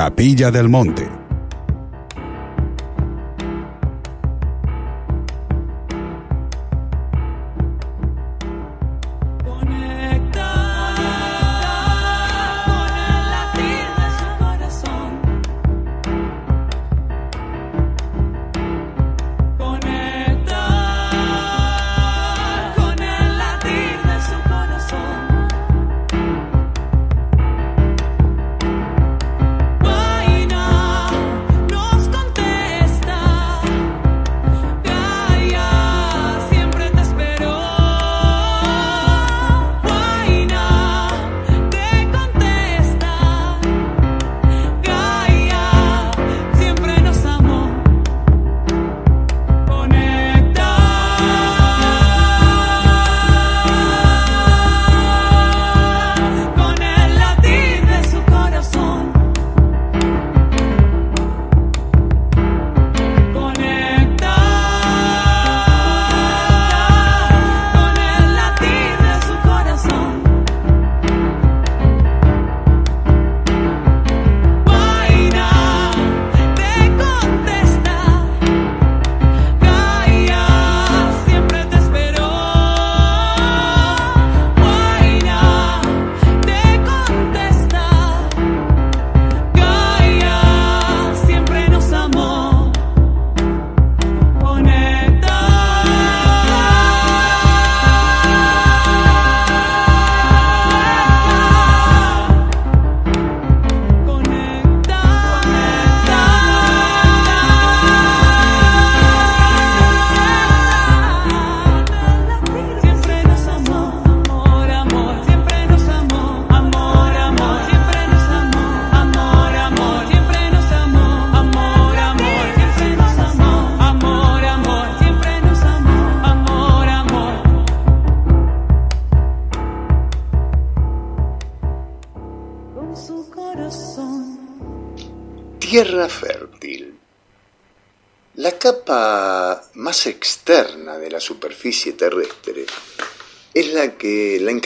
Capilla del Monte.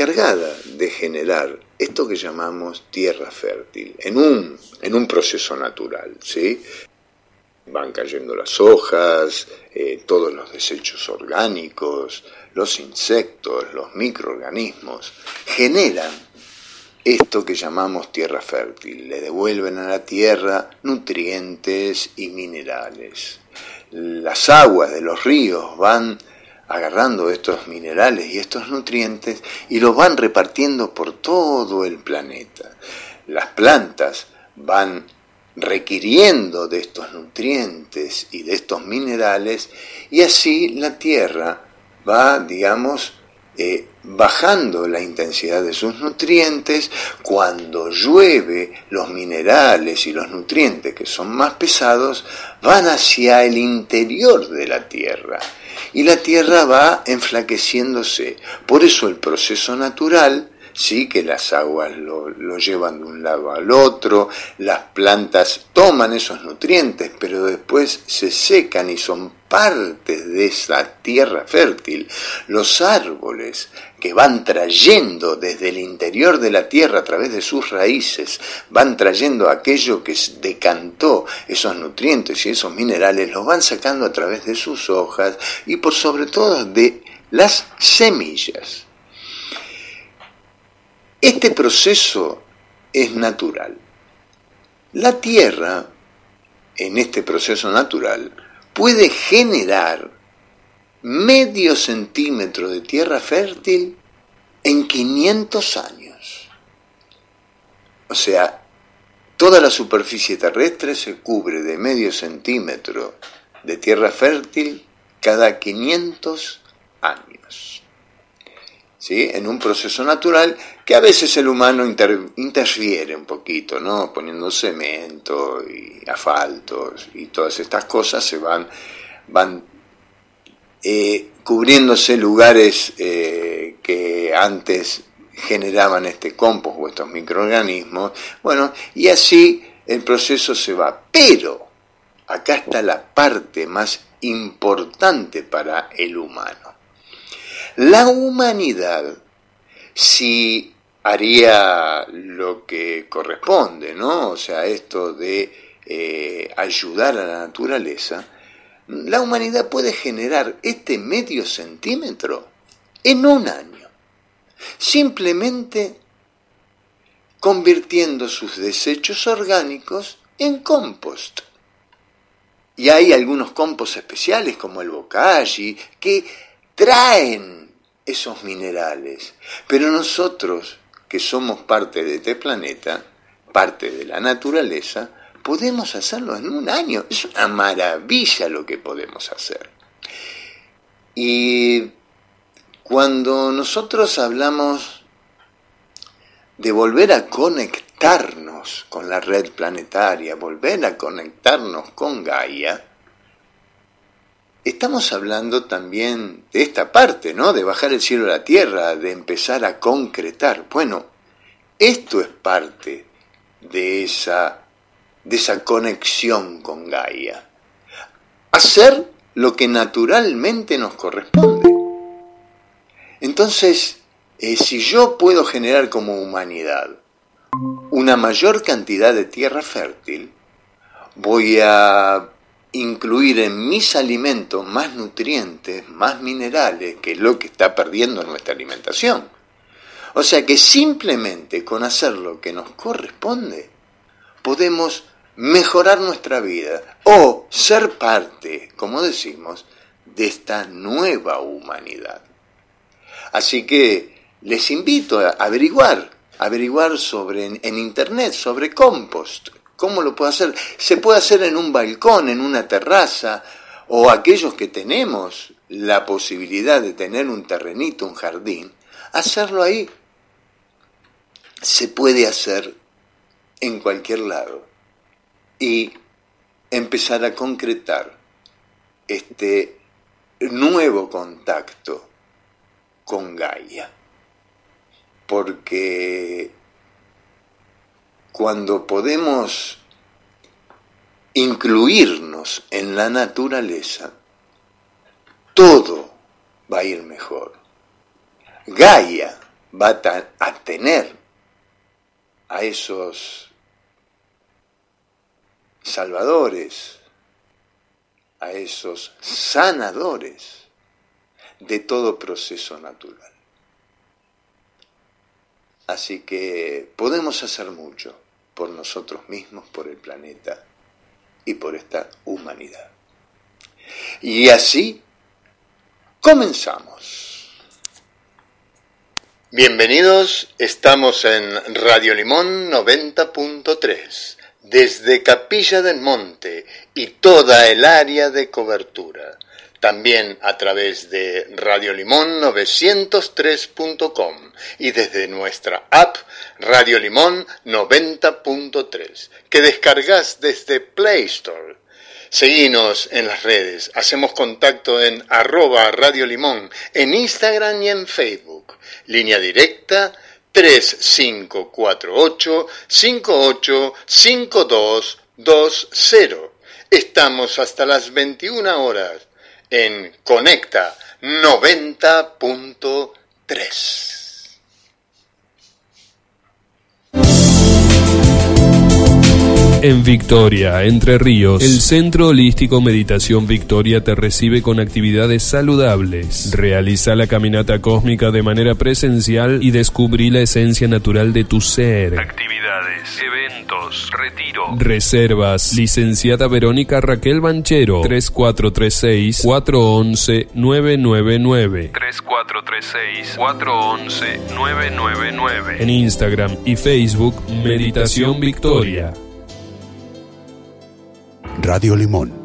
De generar esto que llamamos tierra fértil en un, en un proceso natural, ¿sí? Van cayendo las hojas, eh, todos los desechos orgánicos, los insectos, los microorganismos, generan esto que llamamos tierra fértil. Le devuelven a la tierra nutrientes y minerales. Las aguas de los ríos van agarrando estos minerales y estos nutrientes y los van repartiendo por todo el planeta. Las plantas van requiriendo de estos nutrientes y de estos minerales y así la tierra va, digamos, eh, bajando la intensidad de sus nutrientes, cuando llueve los minerales y los nutrientes que son más pesados van hacia el interior de la tierra y la tierra va enflaqueciéndose. Por eso el proceso natural sí que las aguas lo, lo, llevan de un lado al otro, las plantas toman esos nutrientes, pero después se secan y son partes de esa tierra fértil. Los árboles que van trayendo desde el interior de la tierra a través de sus raíces, van trayendo aquello que decantó esos nutrientes y esos minerales, los van sacando a través de sus hojas y por sobre todo de las semillas. Este proceso es natural. La Tierra, en este proceso natural, puede generar medio centímetro de tierra fértil en 500 años. O sea, toda la superficie terrestre se cubre de medio centímetro de tierra fértil cada 500 años. En un proceso natural que a veces el humano interfiere un poquito, ¿no? Poniendo cemento y asfaltos y todas estas cosas se van, van eh, cubriéndose lugares eh, que antes generaban este compost o estos microorganismos, bueno, y así el proceso se va. Pero acá está la parte más importante para el humano. La humanidad, si haría lo que corresponde, ¿no? O sea, esto de eh, ayudar a la naturaleza, la humanidad puede generar este medio centímetro en un año, simplemente convirtiendo sus desechos orgánicos en compost. Y hay algunos compost especiales como el bocashi que traen esos minerales. Pero nosotros, que somos parte de este planeta, parte de la naturaleza, podemos hacerlo en un año. Es una maravilla lo que podemos hacer. Y cuando nosotros hablamos de volver a conectarnos con la red planetaria, volver a conectarnos con Gaia, estamos hablando también de esta parte, ¿no? De bajar el cielo a la tierra, de empezar a concretar. Bueno, esto es parte de esa, de esa conexión con Gaia. Hacer lo que naturalmente nos corresponde. Entonces, eh, si yo puedo generar como humanidad una mayor cantidad de tierra fértil, voy a incluir en mis alimentos más nutrientes, más minerales, que es lo que está perdiendo nuestra alimentación. O sea que simplemente con hacer lo que nos corresponde, podemos mejorar nuestra vida o ser parte, como decimos, de esta nueva humanidad. Así que les invito a averiguar, averiguar sobre en, internet sobre compost. ¿Cómo lo puedo hacer? Se puede hacer en un balcón, en una terraza, o aquellos que tenemos la posibilidad de tener un terrenito, un jardín, hacerlo ahí. Se puede hacer en cualquier lado y empezar a concretar este nuevo contacto con Gaia porque cuando podemos incluirnos en la naturaleza, todo va a ir mejor. Gaia va a tener a esos salvadores, a esos sanadores de todo proceso natural. Así que podemos hacer mucho por nosotros mismos, por el planeta y por esta humanidad. Y así comenzamos. Bienvenidos, estamos en Radio Limón 90.3, desde Capilla del Monte y toda el área de cobertura también a través de Limón 903.com y desde nuestra app Radio Limón 90.3 que descargas desde Play Store. Seguinos en las redes, hacemos contacto en arroba Radio Limón, en Instagram y en Facebook. Línea directa 3548 585220. Estamos hasta las 21 horas en Conecta 90.3. En Victoria, Entre Ríos, el Centro Holístico Meditación Victoria te recibe con actividades saludables. Realiza la caminata cósmica de manera presencial y descubrí la esencia natural de tu ser. Actividades, eventos, retiro. Reservas. Licenciada Verónica Raquel Banchero, 3436-411-999. 3436-411-999. En Instagram y Facebook, Meditación Victoria. Radio Limón.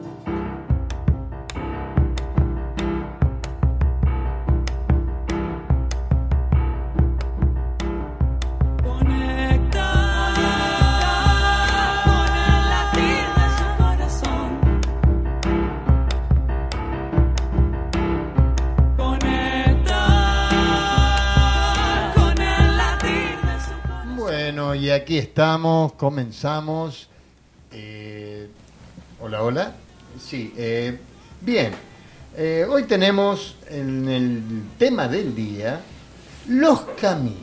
Aquí estamos, comenzamos. Hola, hola. Sí, eh, bien. Eh, hoy tenemos en el tema del día los caminos.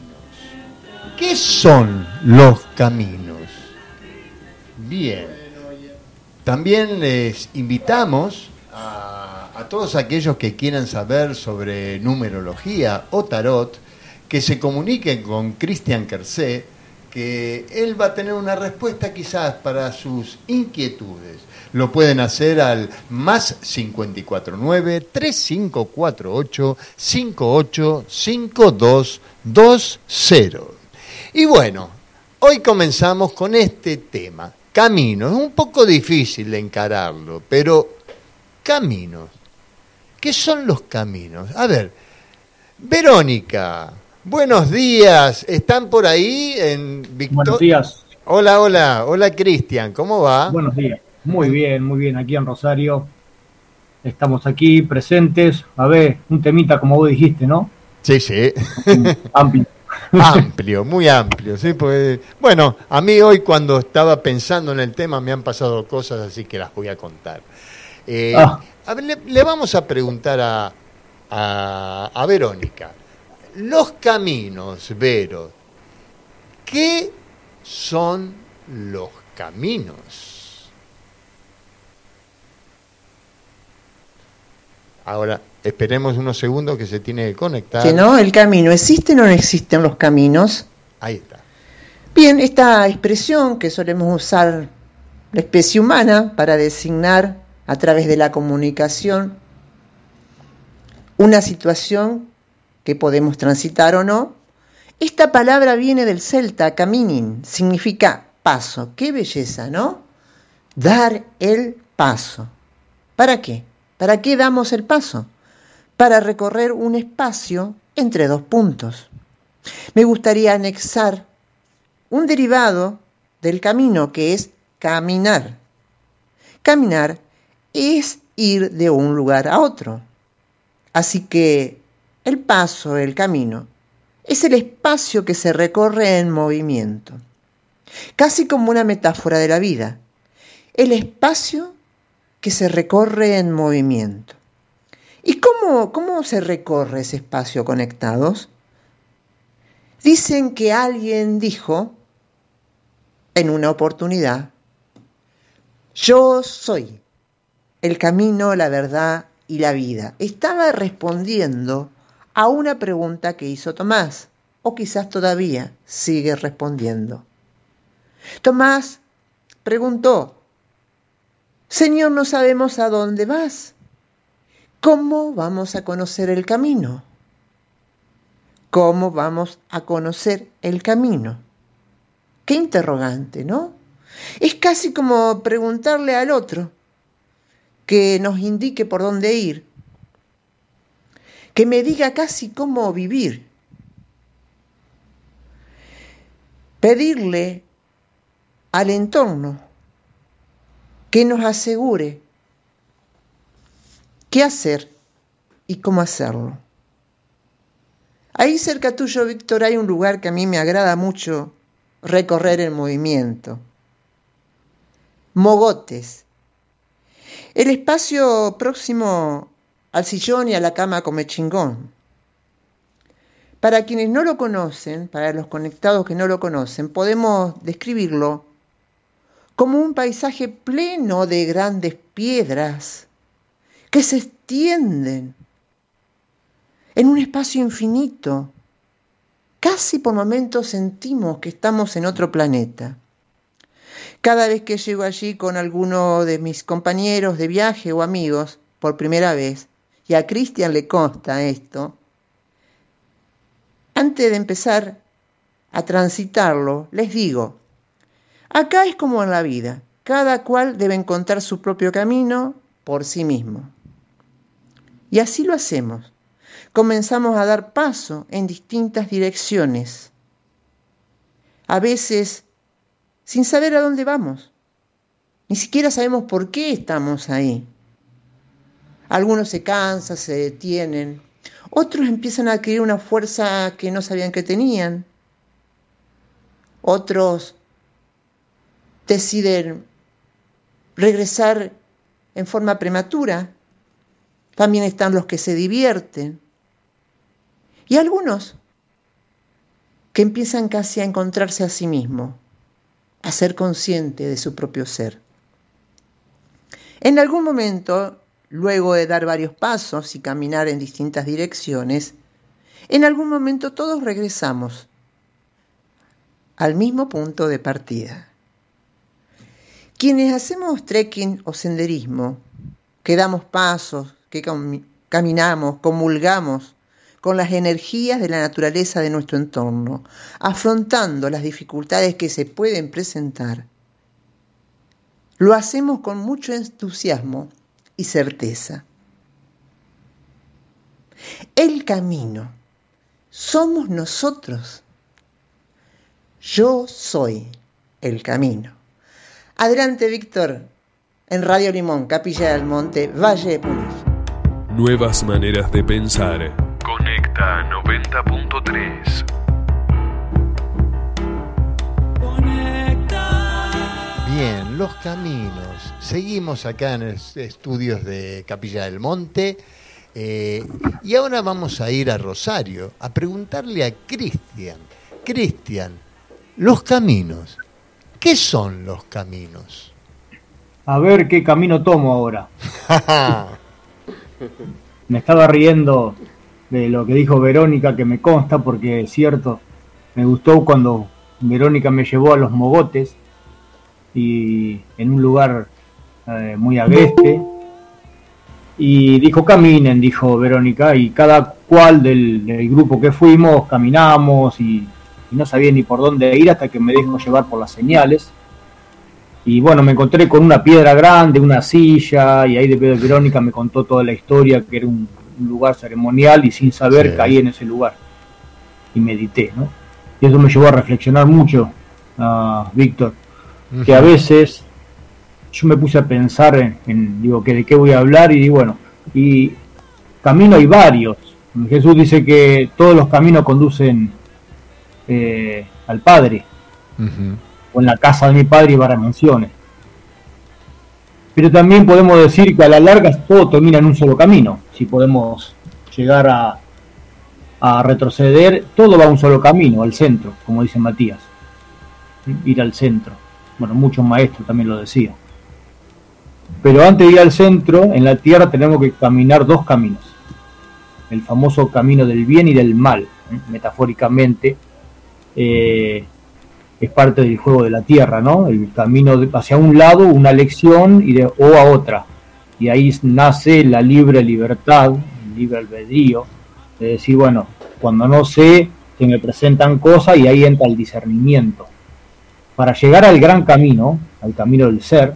¿qué son los caminos? Bien, también les invitamos a, todos aquellos que quieran saber sobre numerología o tarot, que se comuniquen con Cristian Kersé, que él va a tener una respuesta quizás para sus inquietudes. Lo pueden hacer al más 549-3548 585220. Y bueno, hoy comenzamos con este tema, caminos. Es un poco difícil encararlo, pero caminos. ¿Qué son los caminos? A ver, Verónica, buenos días. ¿Están por ahí en Victoria? Buenos días. Hola, hola, hola Cristian, ¿cómo va? Buenos días. Muy bien, muy bien, aquí en Rosario. Estamos aquí presentes. A ver, un temita como vos dijiste, ¿no? Sí, sí. Amplio. amplio, muy amplio. ¿sí? Pues, bueno, a mí hoy cuando estaba pensando en el tema me han pasado cosas así que las voy a contar. Eh, ah. a ver, le, vamos a preguntar a, a, a Verónica. Los caminos, Vero, ¿qué son los caminos? Ahora, esperemos unos segundos que se tiene que conectar. Que no, el camino, ¿existen o no existen los caminos? Ahí está. Bien, esta expresión que solemos usar la especie humana para designar a través de la comunicación una situación que podemos transitar o no, esta palabra viene del celta caminin, significa paso. Qué belleza, ¿no? Dar el paso. ¿Para qué? ¿Para qué damos el paso? Para recorrer un espacio entre dos puntos. Me gustaría anexar un derivado del camino que es caminar. Caminar es ir de un lugar a otro. Así que el paso, el camino, es el espacio que se recorre en movimiento, casi como una metáfora de la vida. El espacio que se recorre en movimiento. ¿Y cómo, cómo se recorre ese espacio conectados? Dicen que alguien dijo en una oportunidad, yo soy el camino, la verdad y la vida. Estaba respondiendo a una pregunta que hizo Tomás, o quizás todavía sigue respondiendo. Tomás preguntó, Señor, no sabemos a dónde vas. ¿Cómo vamos a conocer el camino? ¿Cómo vamos a conocer el camino? Qué interrogante, ¿no? Es casi como preguntarle al otro que nos indique por dónde ir, que me diga casi cómo vivir, pedirle al entorno que nos asegure qué hacer y cómo hacerlo. Ahí cerca tuyo, Víctor, hay un lugar que a mí me agrada mucho recorrer en movimiento. Mogotes. El espacio próximo al sillón y a la cama come chingón. Para quienes no lo conocen, para los conectados que no lo conocen, podemos describirlo como un paisaje pleno de grandes piedras que se extienden en un espacio infinito. Casi por momentos sentimos que estamos en otro planeta. Cada vez que llego allí con alguno de mis compañeros de viaje o amigos por primera vez, y a Cristian le consta esto, antes de empezar a transitarlo, les digo, Acá es como en la vida, cada cual debe encontrar su propio camino por sí mismo. Y así lo hacemos. Comenzamos a dar paso en distintas direcciones, a veces sin saber a dónde vamos. Ni siquiera sabemos por qué estamos ahí. Algunos se cansan, se detienen, otros empiezan a adquirir una fuerza que no sabían que tenían, otros deciden regresar en forma prematura. También están los que se divierten. Y algunos que empiezan casi a encontrarse a sí mismo, a ser consciente de su propio ser. En algún momento, luego de dar varios pasos y caminar en distintas direcciones, en algún momento todos regresamos al mismo punto de partida. Quienes hacemos trekking o senderismo, que damos pasos, que caminamos, comulgamos con las energías de la naturaleza de nuestro entorno, afrontando las dificultades que se pueden presentar, lo hacemos con mucho entusiasmo y certeza. El camino somos nosotros. Yo soy el camino. Adelante, Víctor, en Radio Limón, Capilla del Monte, Valle de Punilla. Nuevas maneras de pensar. Conecta 90.3. los caminos. Seguimos acá en los estudios de Capilla del Monte. Eh, y ahora vamos a ir a Rosario a preguntarle a Cristian. Cristian, los caminos. ¿Qué son los caminos? A ver qué camino tomo ahora. me estaba riendo de lo que dijo Verónica, que me consta, porque es cierto, me gustó cuando Verónica me llevó a los mogotes y en un lugar eh, muy agreste. Y dijo, caminen, dijo Verónica, y cada cual del, grupo que fuimos caminamos y, no sabía ni por dónde ir hasta que me dejó llevar por las señales. Y bueno, me encontré con una piedra grande, una silla, y ahí de Verónica me contó toda la historia, que era un, lugar ceremonial, y sin saber caí en ese lugar. Y medité, ¿no? Y eso me llevó a reflexionar mucho, a Víctor, que a veces yo me puse a pensar en, digo, que de qué voy a hablar y bueno, y camino hay varios. Jesús dice que todos los caminos conducen eh, al Padre, o en la casa de mi Padre y varias menciones. Pero también podemos decir que a la larga todo termina en un solo camino. Si podemos llegar a, a retroceder, todo va a un solo camino, al centro, como dice Matías. Ir al centro. Bueno, muchos maestros también lo decían. Pero antes de ir al centro, en la tierra tenemos que caminar dos caminos. El famoso camino del bien y del mal, ¿eh? metafóricamente, eh, es parte del juego de la tierra, ¿no? El camino hacia un lado, una lección, y de, o a otra. Y ahí nace la libre libertad, el libre albedrío, de decir, bueno, cuando no sé, se me presentan cosas y ahí entra el discernimiento. Para llegar al gran camino, al camino del ser,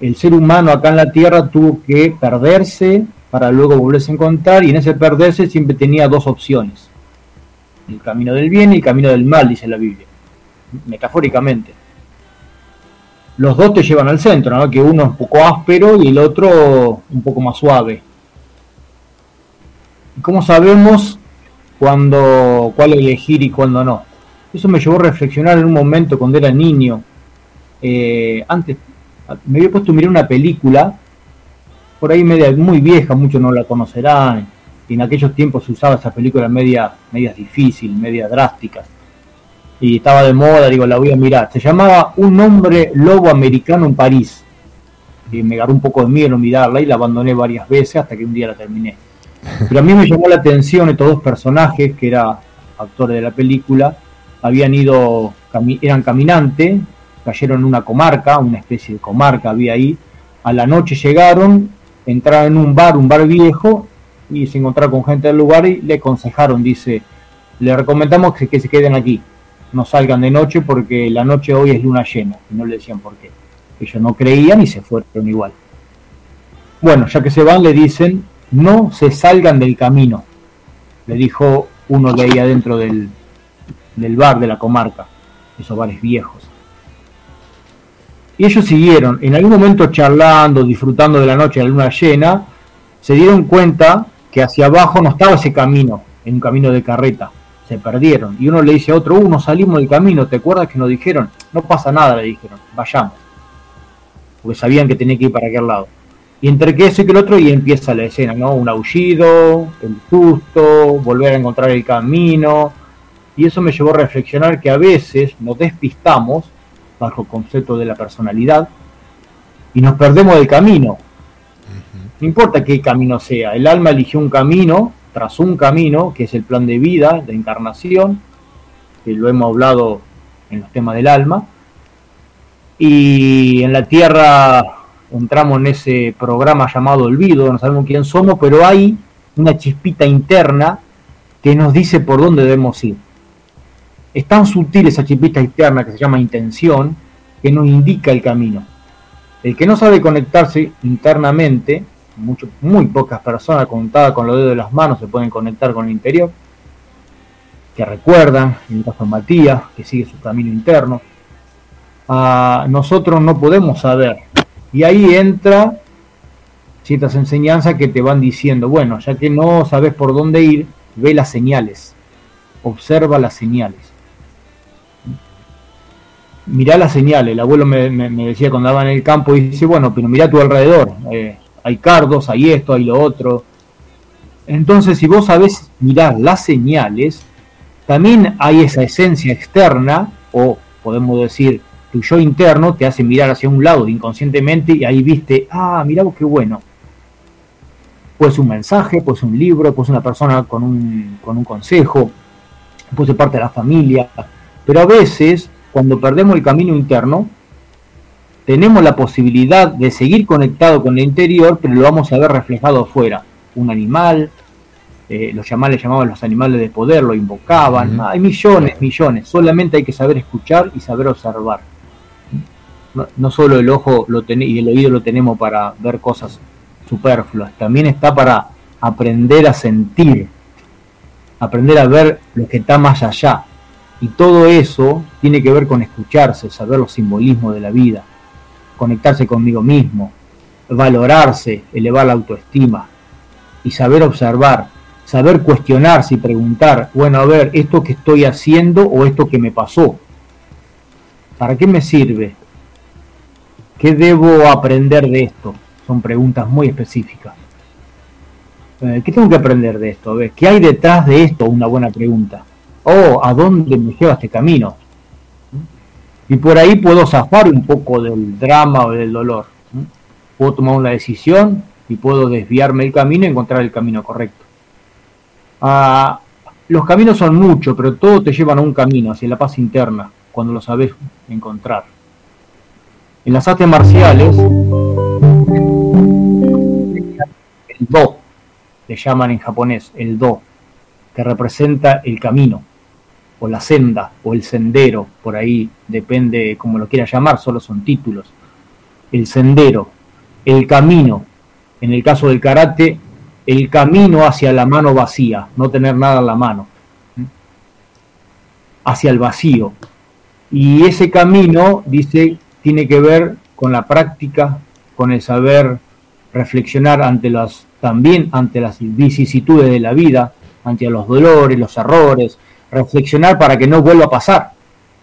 el ser humano acá en la Tierra tuvo que perderse para luego volverse a encontrar y en ese perderse siempre tenía dos opciones. El camino del bien y el camino del mal, dice la Biblia, metafóricamente. Los dos te llevan al centro, ¿no? que uno es un poco áspero y el otro un poco más suave. ¿Y cómo sabemos cuándo, cuál elegir y cuándo no? Eso me llevó a reflexionar en un momento cuando era niño. Eh, antes me había puesto a mirar una película, por ahí media muy vieja, muchos no la conocerán. Y en aquellos tiempos se usaba esa película media, media difícil, media drástica. Y estaba de moda, digo, la voy a mirar. Se llamaba Un hombre lobo americano en París. Y me agarró un poco de miedo mirarla y la abandoné varias veces hasta que un día la terminé. Pero a mí me llamó la atención estos dos personajes, que eran actores de la película, habían ido, eran caminantes, cayeron en una comarca, una especie de comarca había ahí, a la noche llegaron, entraron en un bar, un bar viejo, y se encontraron con gente del lugar y le aconsejaron, dice, le recomendamos que, que se queden aquí, no salgan de noche porque la noche hoy es luna llena, y no le decían por qué. Ellos no creían y se fueron igual. Bueno, ya que se van, le dicen, no se salgan del camino, le dijo uno de ahí adentro del, del bar de la comarca, esos bares viejos. Y ellos siguieron, en algún momento charlando, disfrutando de la noche de la luna llena, se dieron cuenta que hacia abajo no estaba ese camino, en un camino de carreta, se perdieron. Y uno le dice a otro, uno uh, salimos del camino, ¿te acuerdas que nos dijeron? No pasa nada, le dijeron, vayamos. Porque sabían que tenía que ir para aquel lado. Y entre que eso y que el otro, y empieza la escena, ¿no? Un aullido, el susto, volver a encontrar el camino, Y eso me llevó a reflexionar que a veces nos despistamos bajo el concepto de la personalidad y nos perdemos del camino. No importa qué camino sea, el alma eligió un camino, tras un camino, que es el plan de vida, de encarnación, que lo hemos hablado en los temas del alma, y en la tierra entramos en ese programa llamado olvido, no sabemos quién somos, pero hay una chispita interna que nos dice por dónde debemos ir. Es tan sutil esa chispita interna que se llama intención, que nos indica el camino. El que no sabe conectarse internamente, muy pocas personas contadas con los dedos de las manos se pueden conectar con el interior, que recuerdan, en el caso de Matías, que sigue su camino interno, a nosotros no podemos saber. Y ahí entra ciertas enseñanzas que te van diciendo, bueno, ya que no sabes por dónde ir, ve las señales, observa las señales. Mirá las señales, el abuelo me, decía cuando andaba en el campo, y dice, bueno, pero mira a tu alrededor, eh, hay cardos, hay esto, hay lo otro. Entonces, si vos sabés mirar las señales, también hay esa esencia externa, o podemos decir, tu yo interno te hace mirar hacia un lado inconscientemente y ahí viste, ah, mira vos qué bueno. Pues un mensaje, pues un libro, pues una persona con un, con un consejo, pues de parte de la familia. Pero a veces, cuando perdemos el camino interno, tenemos la posibilidad de seguir conectado con el interior, pero lo vamos a ver reflejado afuera. Un animal, eh, los llamaban, llamaban los animales de poder, lo invocaban. Hay millones, millones. Solamente hay que saber escuchar y saber observar. No, solo el ojo lo y el oído lo tenemos para ver cosas superfluas, también está para aprender a sentir, aprender a ver lo que está más allá. Y todo eso tiene que ver con escucharse, saber los simbolismos de la vida, conectarse conmigo mismo, valorarse, elevar la autoestima y saber observar, saber cuestionarse y preguntar, bueno, a ver, esto que estoy haciendo o esto que me pasó, ¿para qué me sirve? ¿Qué debo aprender de esto? Son preguntas muy específicas. Eh, ¿Qué tengo que aprender de esto? ¿Qué hay detrás de esto? Una buena pregunta. ¿O a dónde me lleva este camino? Y por ahí puedo zafar un poco del drama o del dolor. Puedo tomar una decisión y puedo desviarme el camino y encontrar el camino correcto. Ah, los caminos son muchos, pero todos te llevan a un camino, hacia la paz interna, cuando lo sabes encontrar. En las artes marciales, el do, le llaman en japonés, el do, que representa el camino, o la senda, o el sendero, por ahí depende como lo quiera llamar, solo son títulos. El sendero, el camino, en el caso del karate, el camino hacia la mano vacía, no tener nada en la mano, hacia el vacío. Y ese camino, dice, tiene que ver con la práctica, con el saber reflexionar ante las, también ante las vicisitudes de la vida, ante los dolores, los errores, reflexionar para que no vuelva a pasar.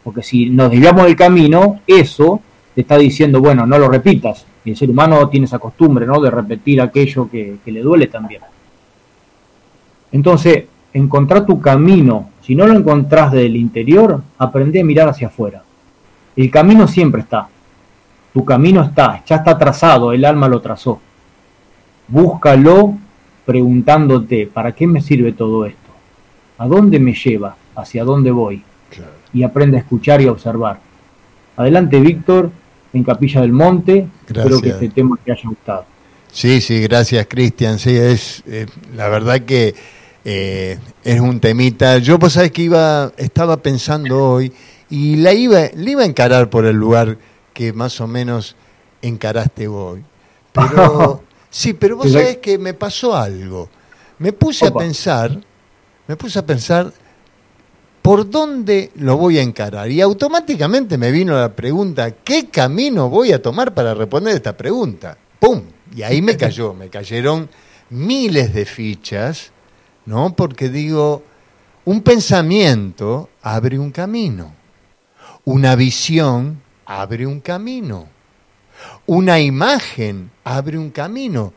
Porque si nos desviamos del camino, eso te está diciendo, bueno, no lo repitas. Y el ser humano tiene esa costumbre, ¿no? De repetir aquello que, que le duele también. Entonces, encontrar tu camino, si no lo encontrás del interior, aprende a mirar hacia afuera. El camino siempre está. Tu camino está, ya está trazado, el alma lo trazó. Búscalo preguntándote, ¿para qué me sirve todo esto? ¿A dónde me lleva? ¿Hacia dónde voy? Y aprende a escuchar y a observar. Adelante, Víctor, en Capilla del Monte. Espero que este tema te haya gustado. Sí, sí, gracias, Cristian. Sí, es eh, la verdad que eh, es un temita. Yo, pues, sabes que iba, estaba pensando hoy y la iba, la iba a encarar por el lugar que más o menos encaraste hoy. Pero sí, pero vos sabés que me pasó algo. Me puse a pensar, me puse a pensar por dónde lo voy a encarar. Y automáticamente me vino la pregunta, ¿qué camino voy a tomar para responder esta pregunta? ¡Pum! Y ahí me cayó, me cayeron miles de fichas, ¿no? Porque digo, un pensamiento abre un camino. Una visión abre un camino. Una imagen abre un camino.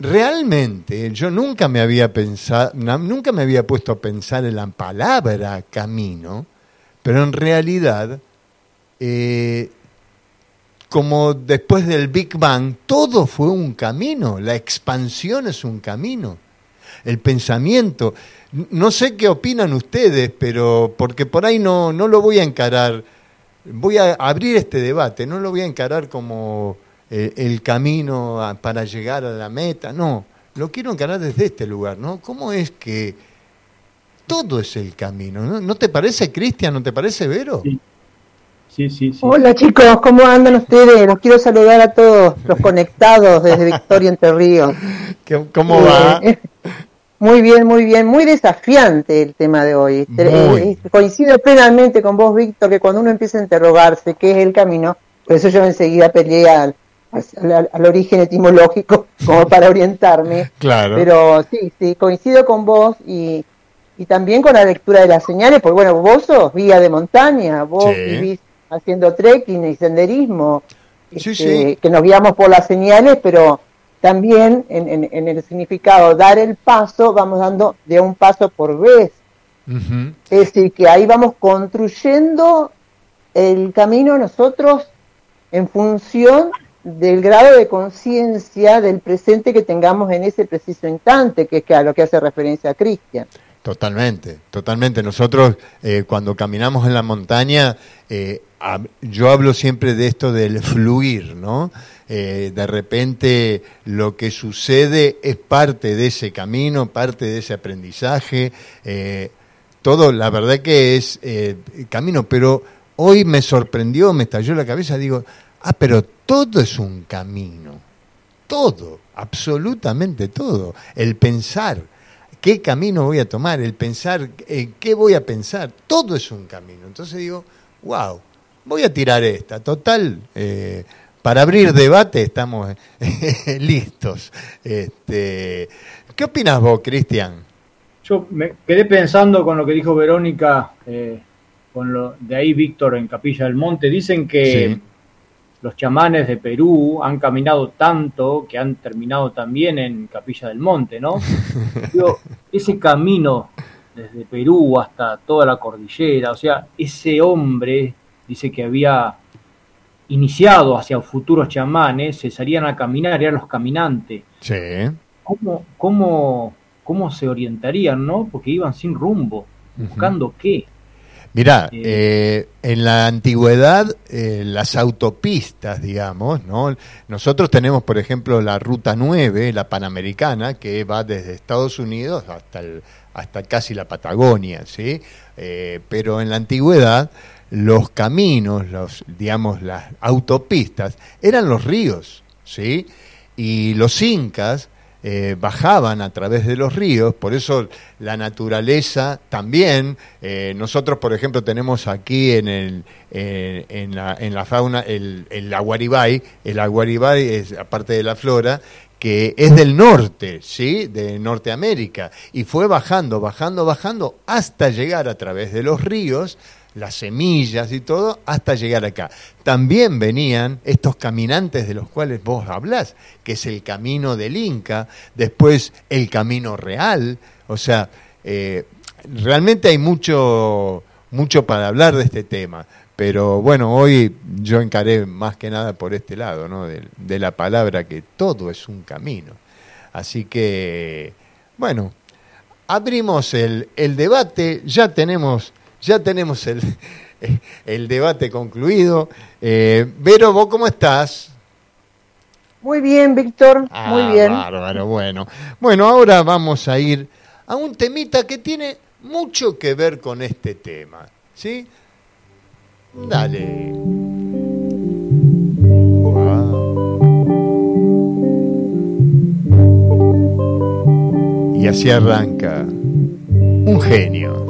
Realmente yo nunca me había pensado, nunca me había puesto a pensar en la palabra camino, pero en realidad, eh, como después del Big Bang, todo fue un camino, la expansión es un camino, el pensamiento. No sé qué opinan ustedes, pero porque por ahí no, no lo voy a encarar, voy a abrir este debate, no lo voy a encarar como eh, el camino para llegar a la meta, no, lo quiero encarar desde este lugar, ¿no? ¿Cómo es que todo es el camino? ¿No, te parece, Cristian? ¿No te parece, Vero? Sí. Sí, sí, Hola chicos, ¿cómo andan ustedes? Los quiero saludar a todos los conectados desde Victoria Entre Ríos. ¿Cómo va? Eh, muy bien, muy bien, muy desafiante el tema de hoy. Eh, coincido plenamente con vos, Víctor, que cuando uno empieza a interrogarse qué es el camino, por eso yo enseguida peleé al, al, origen etimológico como para orientarme. Claro. Pero sí, sí, coincido con vos y, y también con la lectura de las señales, porque bueno, vos sos vía de montaña, vos vivís haciendo trekking y senderismo, este, que nos guiamos por las señales, pero también en, en, el significado dar el paso, vamos dando de un paso por vez. Es decir, que ahí vamos construyendo el camino nosotros en función del grado de conciencia del presente que tengamos en ese preciso instante, que es a lo que hace referencia a Cristian. Totalmente, totalmente. Nosotros eh, cuando caminamos en la montaña, eh, yo hablo siempre de esto del fluir, ¿no? Eh, de repente lo que sucede es parte de ese camino, parte de ese aprendizaje. todo, la verdad que es camino, pero hoy me sorprendió, me estalló la cabeza, digo, Ah, pero todo es un camino. Todo, absolutamente todo. El pensar, ¿qué camino voy a tomar? El pensar, ¿en qué voy a pensar? Todo es un camino. Entonces digo, wow, voy a tirar esta. Total, eh, para abrir debate estamos listos. Este, ¿Qué opinas vos, Cristian? Yo me quedé pensando con lo que dijo Verónica, eh, con lo de ahí Víctor en Capilla del Monte. Dicen que los chamanes de Perú han caminado tanto que han terminado también en Capilla del Monte, ¿no? ese camino desde Perú hasta toda la cordillera, o sea, ese hombre dice que había iniciado hacia futuros chamanes, se salían a caminar, eran los caminantes. Sí. ¿Cómo, cómo, cómo se orientarían, no? Porque iban sin rumbo, buscando qué. Mirá, eh, en la antigüedad eh, las autopistas, digamos, ¿no? Nosotros tenemos, por ejemplo, la Ruta 9, la Panamericana, que va desde Estados Unidos hasta, el, hasta casi la Patagonia, ¿sí? Eh, pero en la antigüedad los caminos, los, digamos, las autopistas, eran los ríos, ¿sí? Y los incas eh, bajaban a través de los ríos, por eso la naturaleza también, eh, nosotros por ejemplo tenemos aquí en, el, en, la, en la fauna el, el aguaribay, el aguaribay es aparte de la flora, que es del norte, ¿sí? De Norteamérica, y fue bajando, bajando, bajando, hasta llegar a través de los ríos las semillas y todo, hasta llegar acá. También venían estos caminantes de los cuales vos hablás, que es el camino del Inca, después el camino real, o sea, eh, realmente hay mucho, mucho para hablar de este tema. Pero bueno, hoy yo encaré más que nada por este lado, ¿no? de, la palabra que todo es un camino. Así que, bueno, abrimos el, el debate, ya tenemos ya tenemos el, el debate concluido. Eh, Vero, ¿vos cómo estás? Muy bien, Víctor, ah, muy bien. Bárbaro, bueno. Bueno, ahora vamos a ir a un temita que tiene mucho que ver con este tema. ¿Sí? Dale. Y así arranca un genio.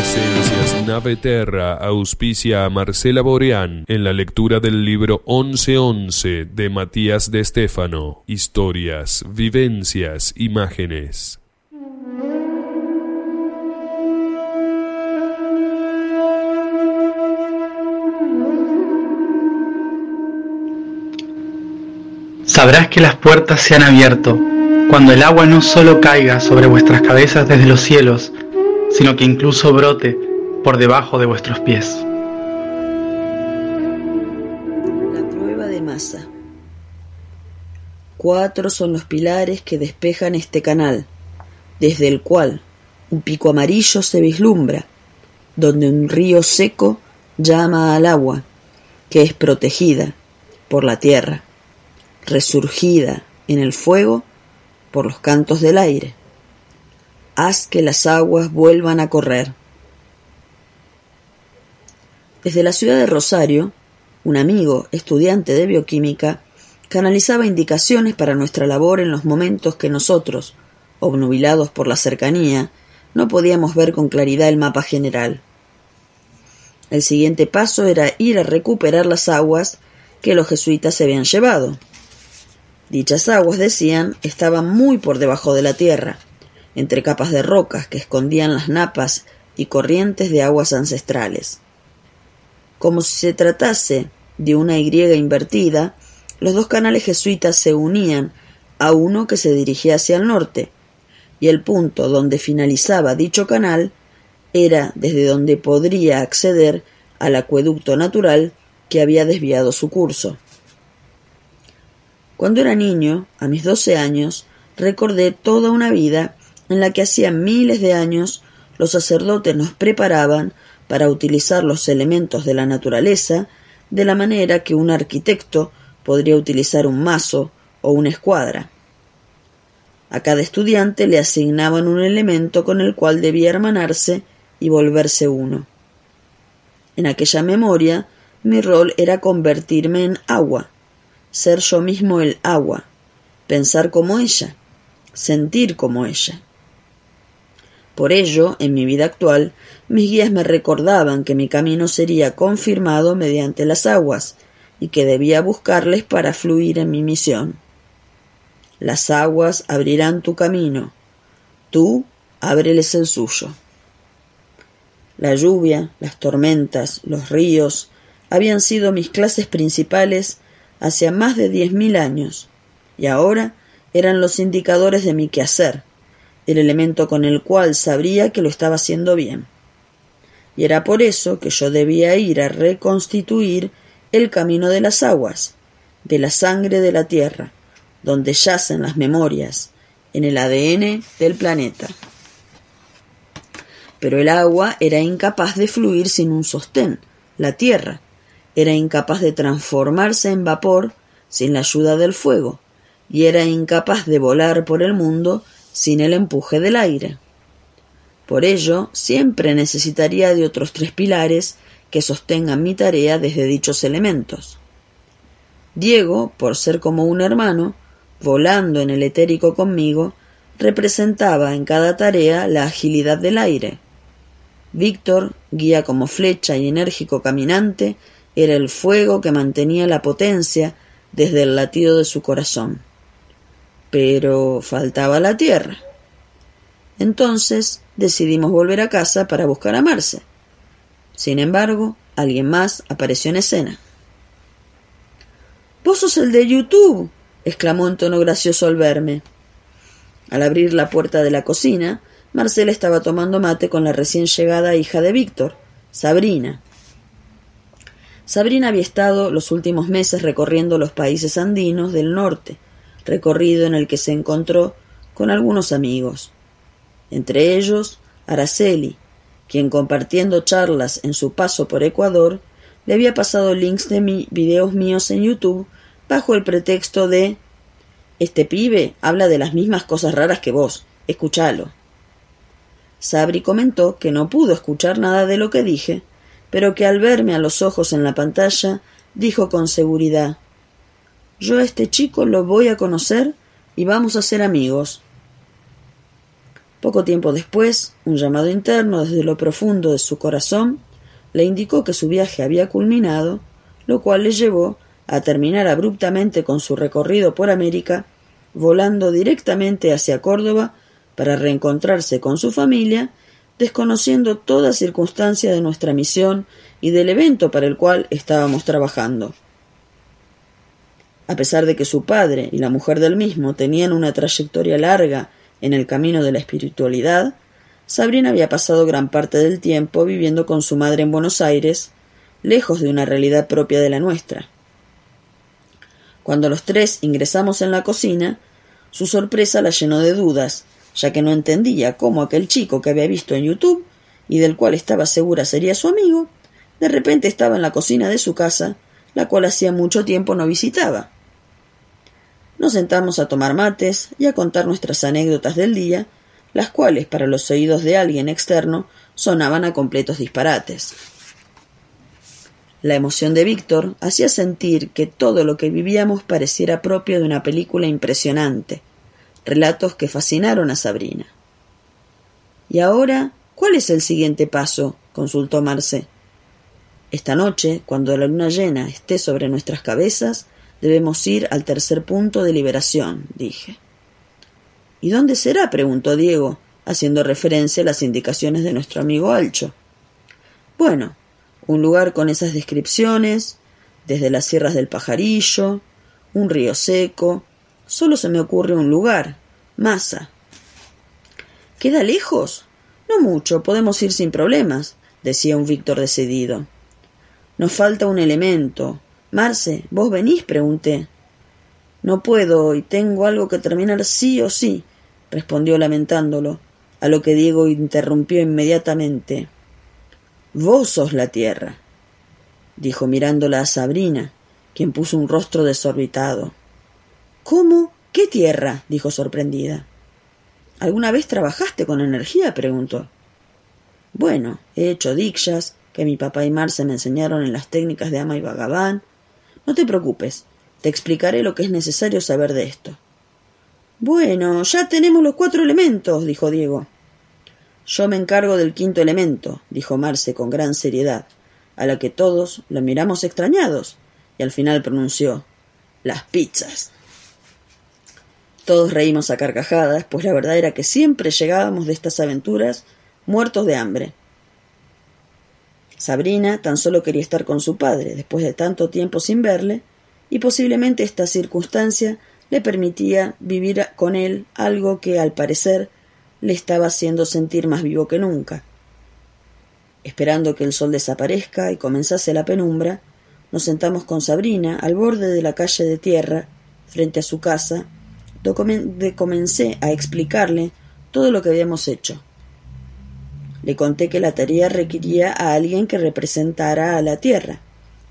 Esencias Nave Terra auspicia a Marcela Boreán en la lectura del libro 1111 de Matías de Estéfano. Historias, vivencias, imágenes. Sabrás que las puertas se han abierto, cuando el agua no solo caiga sobre vuestras cabezas desde los cielos, sino que incluso brote por debajo de vuestros pies. La prueba de masa. Cuatro son los pilares que despejan este canal, desde el cual un pico amarillo se vislumbra, donde un río seco llama al agua, que es protegida por la tierra, resurgida en el fuego por los cantos del aire. Haz que las aguas vuelvan a correr. Desde la ciudad de Rosario, un amigo, estudiante de bioquímica, canalizaba indicaciones para nuestra labor en los momentos que nosotros, obnubilados por la cercanía, no podíamos ver con claridad el mapa general. El siguiente paso era ir a recuperar las aguas que los jesuitas se habían llevado. Dichas aguas, decían, estaban muy por debajo de la tierra, entre capas de rocas que escondían las napas y corrientes de aguas ancestrales. Como si se tratase de una Y invertida, los dos canales jesuitas se unían a uno que se dirigía hacia el norte, y el punto donde finalizaba dicho canal era desde donde podría acceder al acueducto natural que había desviado su curso. Cuando era niño, a mis doce años, recordé toda una vida en la que hacía miles de años los sacerdotes nos preparaban para utilizar los elementos de la naturaleza de la manera que un arquitecto podría utilizar un mazo o una escuadra. A cada estudiante le asignaban un elemento con el cual debía hermanarse y volverse uno. En aquella memoria, mi rol era convertirme en agua, ser yo mismo el agua, pensar como ella, sentir como ella. Por ello, en mi vida actual, mis guías me recordaban que mi camino sería confirmado mediante las aguas y que debía buscarles para fluir en mi misión. Las aguas abrirán tu camino, tú ábreles el suyo. La lluvia, las tormentas, los ríos habían sido mis clases principales hacia más de diez mil años, y ahora eran los indicadores de mi quehacer, el elemento con el cual sabría que lo estaba haciendo bien. Y era por eso que yo debía ir a reconstituir el camino de las aguas, de la sangre de la tierra, donde yacen las memorias, en el ADN del planeta. Pero el agua era incapaz de fluir sin un sostén, la tierra. Era incapaz de transformarse en vapor sin la ayuda del fuego, y era incapaz de volar por el mundo sin el empuje del aire. Por ello, siempre necesitaría de otros tres pilares que sostengan mi tarea desde dichos elementos. Diego, por ser como un hermano, volando en el etérico conmigo, representaba en cada tarea la agilidad del aire. Víctor, guía como flecha y enérgico caminante, era el fuego que mantenía la potencia desde el latido de su corazón. Pero faltaba la tierra. Entonces decidimos volver a casa para buscar a Marce. Sin embargo, alguien más apareció en escena. Vos sos el de YouTube, exclamó en tono gracioso al verme. Al abrir la puerta de la cocina, Marcela estaba tomando mate con la recién llegada hija de Víctor, Sabrina. Sabrina había estado los últimos meses recorriendo los países andinos del norte, recorrido en el que se encontró con algunos amigos, entre ellos Araceli, quien compartiendo charlas en su paso por Ecuador, le había pasado links de videos míos en YouTube bajo el pretexto de Este pibe habla de las mismas cosas raras que vos, escúchalo. Sabri comentó que no pudo escuchar nada de lo que dije, pero que al verme a los ojos en la pantalla, dijo con seguridad Yo a este chico lo voy a conocer y vamos a ser amigos. Poco tiempo después, un llamado interno desde lo profundo de su corazón le indicó que su viaje había culminado, lo cual le llevó a terminar abruptamente con su recorrido por América, volando directamente hacia Córdoba para reencontrarse con su familia, desconociendo toda circunstancia de nuestra misión y del evento para el cual estábamos trabajando. A pesar de que su padre y la mujer del mismo tenían una trayectoria larga en el camino de la espiritualidad, Sabrina había pasado gran parte del tiempo viviendo con su madre en Buenos Aires, lejos de una realidad propia de la nuestra. Cuando los tres ingresamos en la cocina, su sorpresa la llenó de dudas, ya que no entendía cómo aquel chico que había visto en YouTube y del cual estaba segura sería su amigo, de repente estaba en la cocina de su casa, la cual hacía mucho tiempo no visitaba. Nos sentamos a tomar mates y a contar nuestras anécdotas del día, las cuales para los oídos de alguien externo sonaban a completos disparates. La emoción de Víctor hacía sentir que todo lo que vivíamos pareciera propio de una película impresionante, relatos que fascinaron a Sabrina. ¿Y ahora cuál es el siguiente paso? consultó Marce. Esta noche, cuando la luna llena esté sobre nuestras cabezas, debemos ir al tercer punto de liberación, dije. ¿Y dónde será? preguntó Diego, haciendo referencia a las indicaciones de nuestro amigo Alcho. Bueno, un lugar con esas descripciones, desde las sierras del pajarillo, un río seco. Solo se me ocurre un lugar, Masa. ¿Queda lejos? No mucho, podemos ir sin problemas, decía un Víctor decidido. Nos falta un elemento. Marce, ¿vos venís? pregunté. No puedo y tengo algo que terminar sí o sí, respondió lamentándolo, a lo que Diego interrumpió inmediatamente. Vos sos la tierra, dijo mirándola a Sabrina, quien puso un rostro desorbitado. ¿Cómo? ¿Qué tierra? dijo sorprendida. ¿Alguna vez trabajaste con energía? preguntó. Bueno, he hecho dikshas, que mi papá y Marce me enseñaron en las técnicas de Ama y Bhagavan. No te preocupes, te explicaré lo que es necesario saber de esto. Bueno, ya tenemos los cuatro elementos, dijo Diego. Yo me encargo del quinto elemento, dijo Marce con gran seriedad, a la que todos lo miramos extrañados, y al final pronunció las pizzas. Todos reímos a carcajadas, pues la verdad era que siempre llegábamos de estas aventuras muertos de hambre. Sabrina tan solo quería estar con su padre, después de tanto tiempo sin verle, y posiblemente esta circunstancia le permitía vivir con él algo que, al parecer, le estaba haciendo sentir más vivo que nunca. Esperando que el sol desaparezca y comenzase la penumbra, nos sentamos con Sabrina al borde de la calle de tierra, frente a su casa, donde comencé a explicarle todo lo que habíamos hecho. Le conté que la tarea requería a alguien que representara a la Tierra,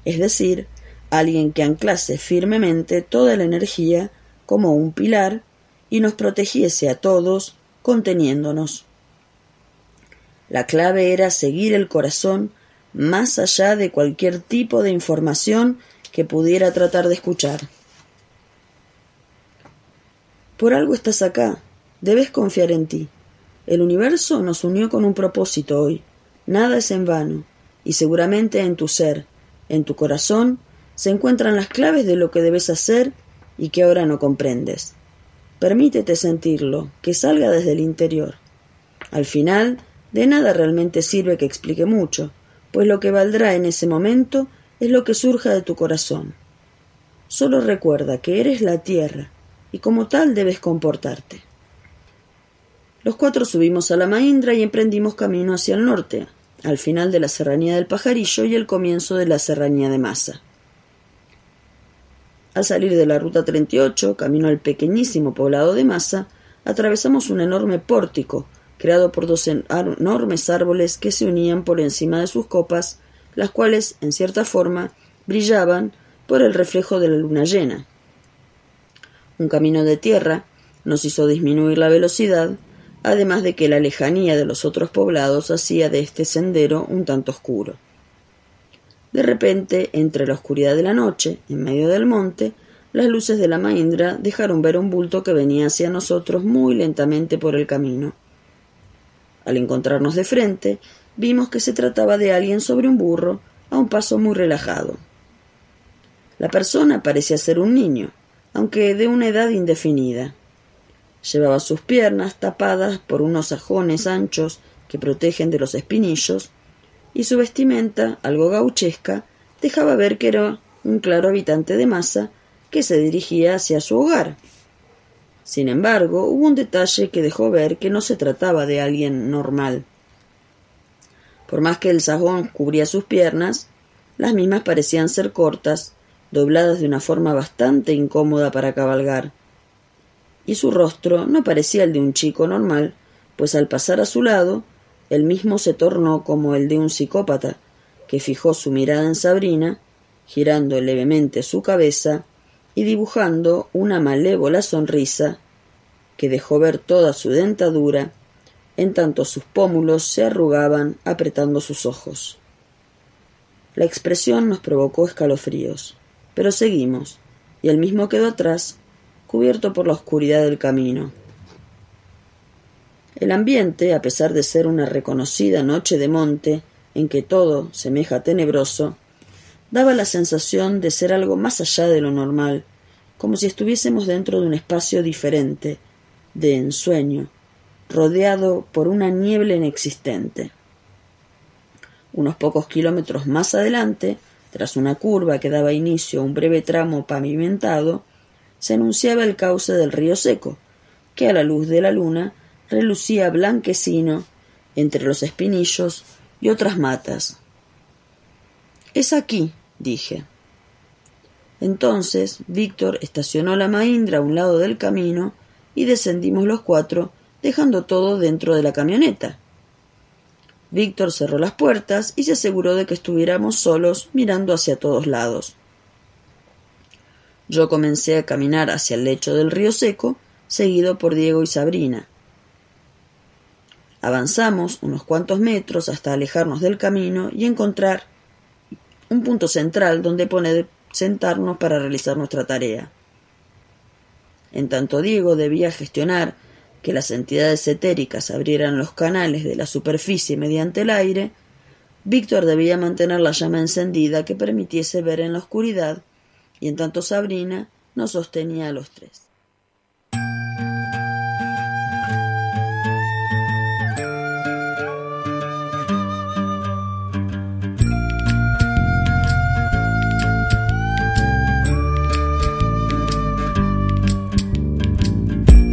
es decir, alguien que anclase firmemente toda la energía como un pilar y nos protegiese a todos conteniéndonos. La clave era seguir el corazón más allá de cualquier tipo de información que pudiera tratar de escuchar. Por algo estás acá. Debes confiar en ti. El universo nos unió con un propósito hoy. Nada es en vano. Y seguramente en tu ser, en tu corazón, se encuentran las claves de lo que debes hacer y que ahora no comprendes. Permítete sentirlo, que salga desde el interior. Al final, de nada realmente sirve que explique mucho, pues lo que valdrá en ese momento es lo que surja de tu corazón. Solo recuerda que eres la tierra y como tal debes comportarte. Los cuatro subimos a la Mahindra y emprendimos camino hacia el norte, al final de la serranía del Pajarillo y el comienzo de la serranía de Masa. Al salir de la ruta 38, camino al pequeñísimo poblado de Masa, atravesamos un enorme pórtico, creado por dos enormes árboles que se unían por encima de sus copas, las cuales, en cierta forma, brillaban por el reflejo de la luna llena. Un camino de tierra nos hizo disminuir la velocidad, además de que la lejanía de los otros poblados hacía de este sendero un tanto oscuro. De repente, entre la oscuridad de la noche, en medio del monte, las luces de la Maindra dejaron ver un bulto que venía hacia nosotros muy lentamente por el camino. Al encontrarnos de frente, vimos que se trataba de alguien sobre un burro, a un paso muy relajado. La persona parecía ser un niño, aunque de una edad indefinida. Llevaba sus piernas tapadas por unos ajones anchos que protegen de los espinillos y su vestimenta, algo gauchesca, dejaba ver que era un claro habitante de masa que se dirigía hacia su hogar. Sin embargo, hubo un detalle que dejó ver que no se trataba de alguien normal. Por más que el sajón cubría sus piernas, las mismas parecían ser cortas, dobladas de una forma bastante incómoda para cabalgar. Y su rostro no parecía el de un chico normal, pues al pasar a su lado el mismo se tornó como el de un psicópata, que fijó su mirada en Sabrina, girando levemente su cabeza y dibujando una malévola sonrisa que dejó ver toda su dentadura, en tanto sus pómulos se arrugaban apretando sus ojos. La expresión nos provocó escalofríos, pero seguimos, y el mismo quedó atrás, cubierto por la oscuridad del camino. El ambiente, a pesar de ser una reconocida noche de monte, en que todo semeja tenebroso, daba la sensación de ser algo más allá de lo normal, como si estuviésemos dentro de un espacio diferente, de ensueño, rodeado por una niebla inexistente. Unos pocos kilómetros más adelante, tras una curva que daba inicio a un breve tramo pavimentado, se anunciaba el cauce del río seco, que a la luz de la luna relucía blanquecino entre los espinillos y otras matas. Es aquí, dije. Entonces Víctor estacionó la Mahindra a un lado del camino y descendimos los cuatro, dejando todo dentro de la camioneta. Víctor cerró las puertas y se aseguró de que estuviéramos solos mirando hacia todos lados. Yo comencé a caminar hacia el lecho del río seco, seguido por Diego y Sabrina. Avanzamos unos cuantos metros hasta alejarnos del camino y encontrar un punto central donde poner sentarnos para realizar nuestra tarea. En tanto Diego debía gestionar que las entidades etéricas abrieran los canales de la superficie mediante el aire, Víctor debía mantener la llama encendida que permitiese ver en la oscuridad, y en tanto Sabrina nos sostenía a los tres.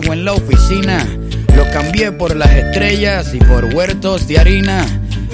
en la oficina, lo cambié por las estrellas y por huertos de harina.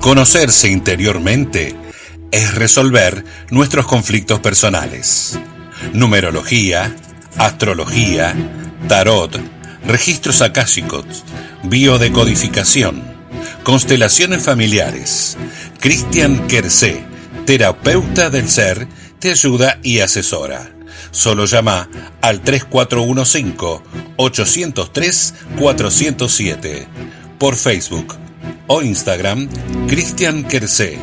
Conocerse interiormente es resolver nuestros conflictos personales. Numerología, astrología, tarot, registros akáshicos, biodecodificación, constelaciones familiares. Cristian Kersé, terapeuta del ser, te ayuda y asesora. Solo llama al 3415-803-407 por Facebook o Instagram Cristian Kersé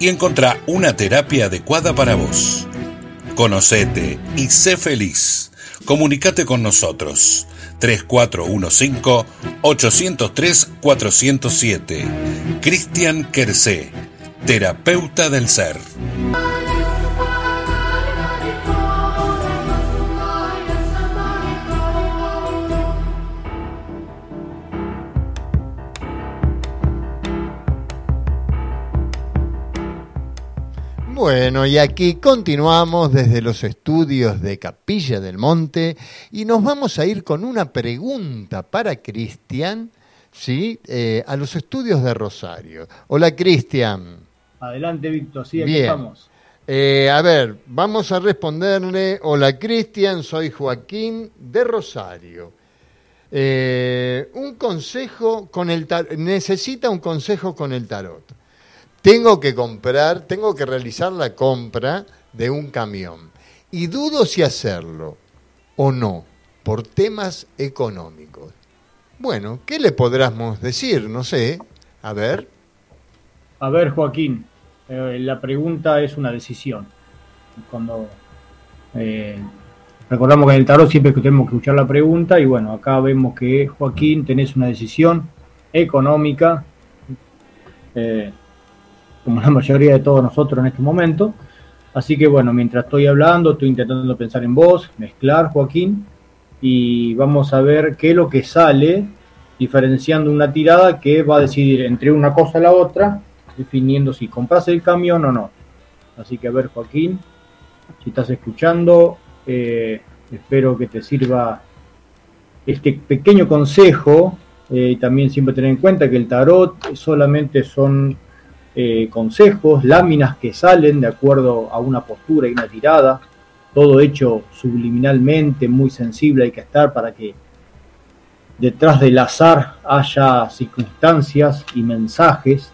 y encontrá una terapia adecuada para vos. Conocete y sé feliz. Comunicate con nosotros 3415-803-407. Cristian Quercé, terapeuta del ser. Bueno, y aquí continuamos desde los estudios de Capilla del Monte y nos vamos a ir con una pregunta para Cristian, ¿sí? Eh, a los estudios de Rosario. Hola, Cristian. Adelante, Víctor, sí, aquí Bien. estamos. Eh, a ver, vamos a responderle. Hola, Cristian, soy Joaquín de Rosario. Eh, un consejo con el necesita un consejo con el tarot. Tengo que comprar, tengo que realizar la compra de un camión y dudo si hacerlo o no por temas económicos. Bueno, ¿qué le podremos decir? No sé. A ver. A ver, Joaquín, eh, la pregunta es una decisión. Cuando eh, recordamos que en el tarot siempre tenemos que escuchar la pregunta y bueno, acá vemos que Joaquín tenés una decisión económica, eh, como la mayoría de todos nosotros en este momento. Así que bueno, mientras estoy hablando, estoy intentando pensar en vos, mezclar, Joaquín, y vamos a ver qué es lo que sale, diferenciando una tirada que va a decidir entre una cosa y la otra, definiendo si compras el camión o no. Así que a ver, Joaquín, si estás escuchando, eh, espero que te sirva este pequeño consejo. eh, y también siempre tener en cuenta que el tarot solamente son eh, consejos, láminas que salen de acuerdo a una postura y una tirada, todo hecho subliminalmente, muy sensible hay que estar para que detrás del azar haya circunstancias y mensajes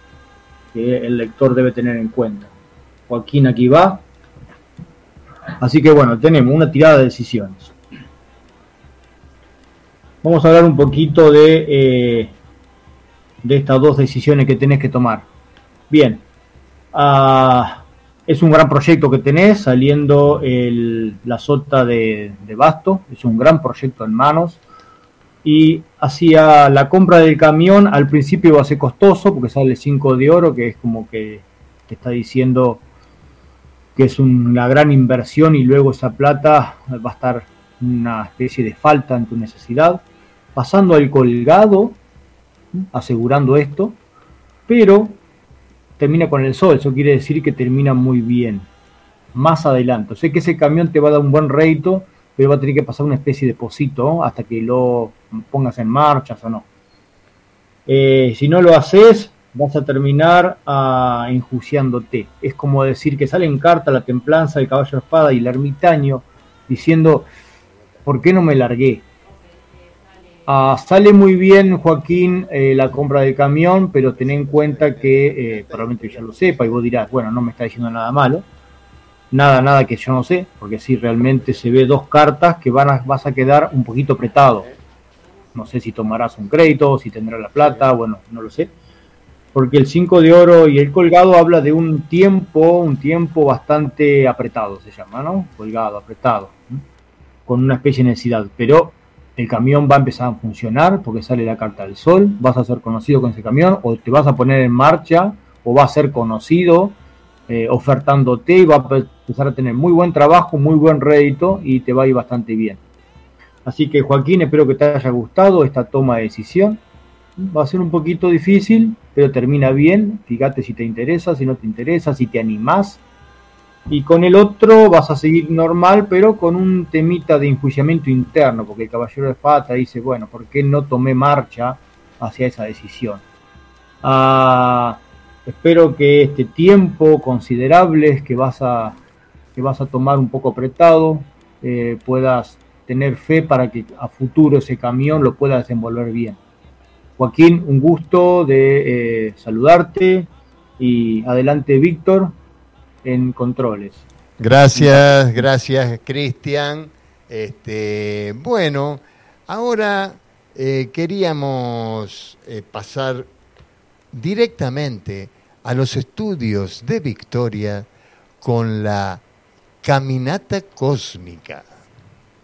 que el lector debe tener en cuenta. Joaquín aquí va. Así que bueno, tenemos una tirada de decisiones. Vamos a hablar un poquito de, eh, de estas dos decisiones que tenés que tomar. Bien, ah, es un gran proyecto que tenés saliendo la sota de, de Basto, es un gran proyecto en manos. Y hacia la compra del camión al principio va a ser costoso porque sale 5 de oro, que es como que te está diciendo que es una gran inversión y luego esa plata va a estar una especie de falta en tu necesidad. Pasando al colgado, asegurando esto, pero termina con el sol, eso quiere decir que termina muy bien. Más adelante, sé que ese camión te va a dar un buen rédito, pero va a tener que pasar una especie de pocito hasta que lo pongas en marcha o no. Eh, si no lo haces, vas a terminar ah, enjuiciándote. Es como decir que sale en carta la templanza, el caballo de espada y el ermitaño diciendo, ¿por qué no me largué? Ah, sale muy bien, Joaquín, eh, la compra del camión, pero ten en cuenta que eh, probablemente ya lo sepa y vos dirás, bueno, no me está diciendo nada malo. Nada, nada que yo no sé, porque si realmente se ve dos cartas que van vas a quedar un poquito apretado. No sé si tomarás un crédito, si tendrás la plata, bueno, no lo sé. Porque el 5 de oro y el colgado habla de un tiempo, un tiempo bastante apretado, se llama, ¿no? Colgado, apretado, con una especie de necesidad. Pero el camión va a empezar a funcionar porque sale la carta del sol, vas a ser conocido con ese camión, o te vas a poner en marcha, o va a ser conocido, eh, ofertándote y va a empezar a tener muy buen trabajo, muy buen rédito y te va a ir bastante bien. Así que Joaquín, espero que te haya gustado esta toma de decisión. Va a ser un poquito difícil, pero termina bien. Fíjate si te interesa, si no te interesa, si te animás. Y con el otro vas a seguir normal, pero con un temita de enjuiciamiento interno, porque el caballero de espada dice, bueno, ¿por qué no tomé marcha hacia esa decisión? Ah, espero que este tiempo considerable que vas a, que vas a tomar un poco apretado, eh, puedas tener fe para que a futuro ese camión lo pueda desenvolver bien. Joaquín, un gusto de eh, saludarte y adelante Víctor en controles. Gracias, gracias Cristian. Este, bueno, ahora eh, queríamos eh, pasar directamente a los estudios de Victoria con la caminata cósmica.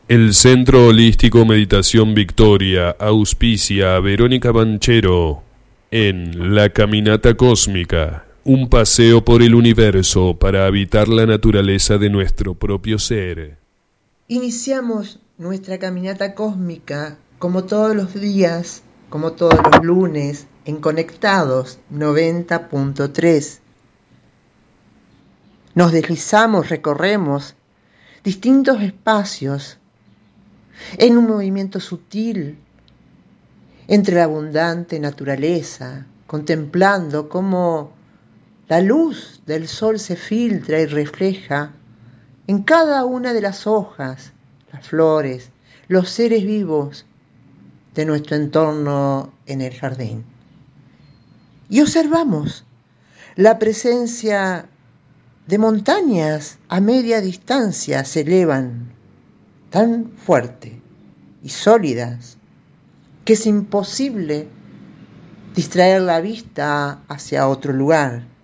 El Centro Holístico Meditación Victoria auspicia a Verónica Banchero en La Caminata Cósmica, un paseo por el universo para habitar la naturaleza de nuestro propio ser. Iniciamos nuestra caminata cósmica como todos los días, como todos los lunes, en Conectados 90.3. Nos deslizamos, recorremos distintos espacios en un movimiento sutil entre la abundante naturaleza, contemplando cómo la luz del sol se filtra y refleja en cada una de las hojas, las flores, los seres vivos de nuestro entorno en el jardín. Y observamos la presencia de montañas a media distancia se elevan tan fuerte y sólidas que es imposible distraer la vista hacia otro lugar.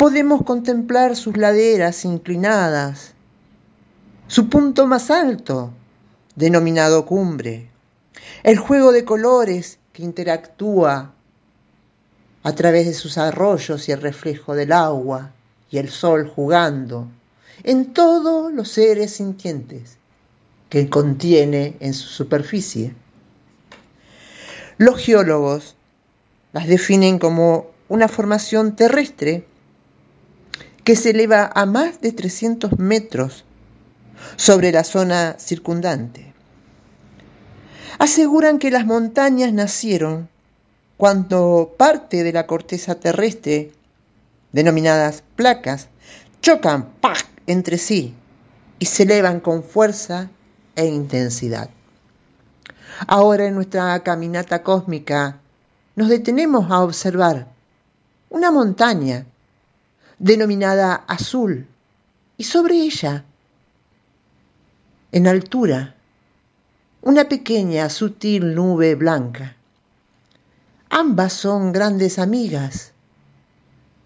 Podemos contemplar sus laderas inclinadas, su punto más alto, denominado cumbre, el juego de colores que interactúa a través de sus arroyos y el reflejo del agua y el sol jugando en todos los seres sintientes que contiene en su superficie. Los geólogos las definen como una formación terrestre que se eleva a más de 300 metros sobre la zona circundante. Aseguran que las montañas nacieron cuando parte de la corteza terrestre, denominadas placas, chocan entre sí y se elevan con fuerza e intensidad. Ahora en nuestra caminata cósmica nos detenemos a observar una montaña denominada azul y sobre ella, en altura, una pequeña sutil nube blanca. Ambas son grandes amigas,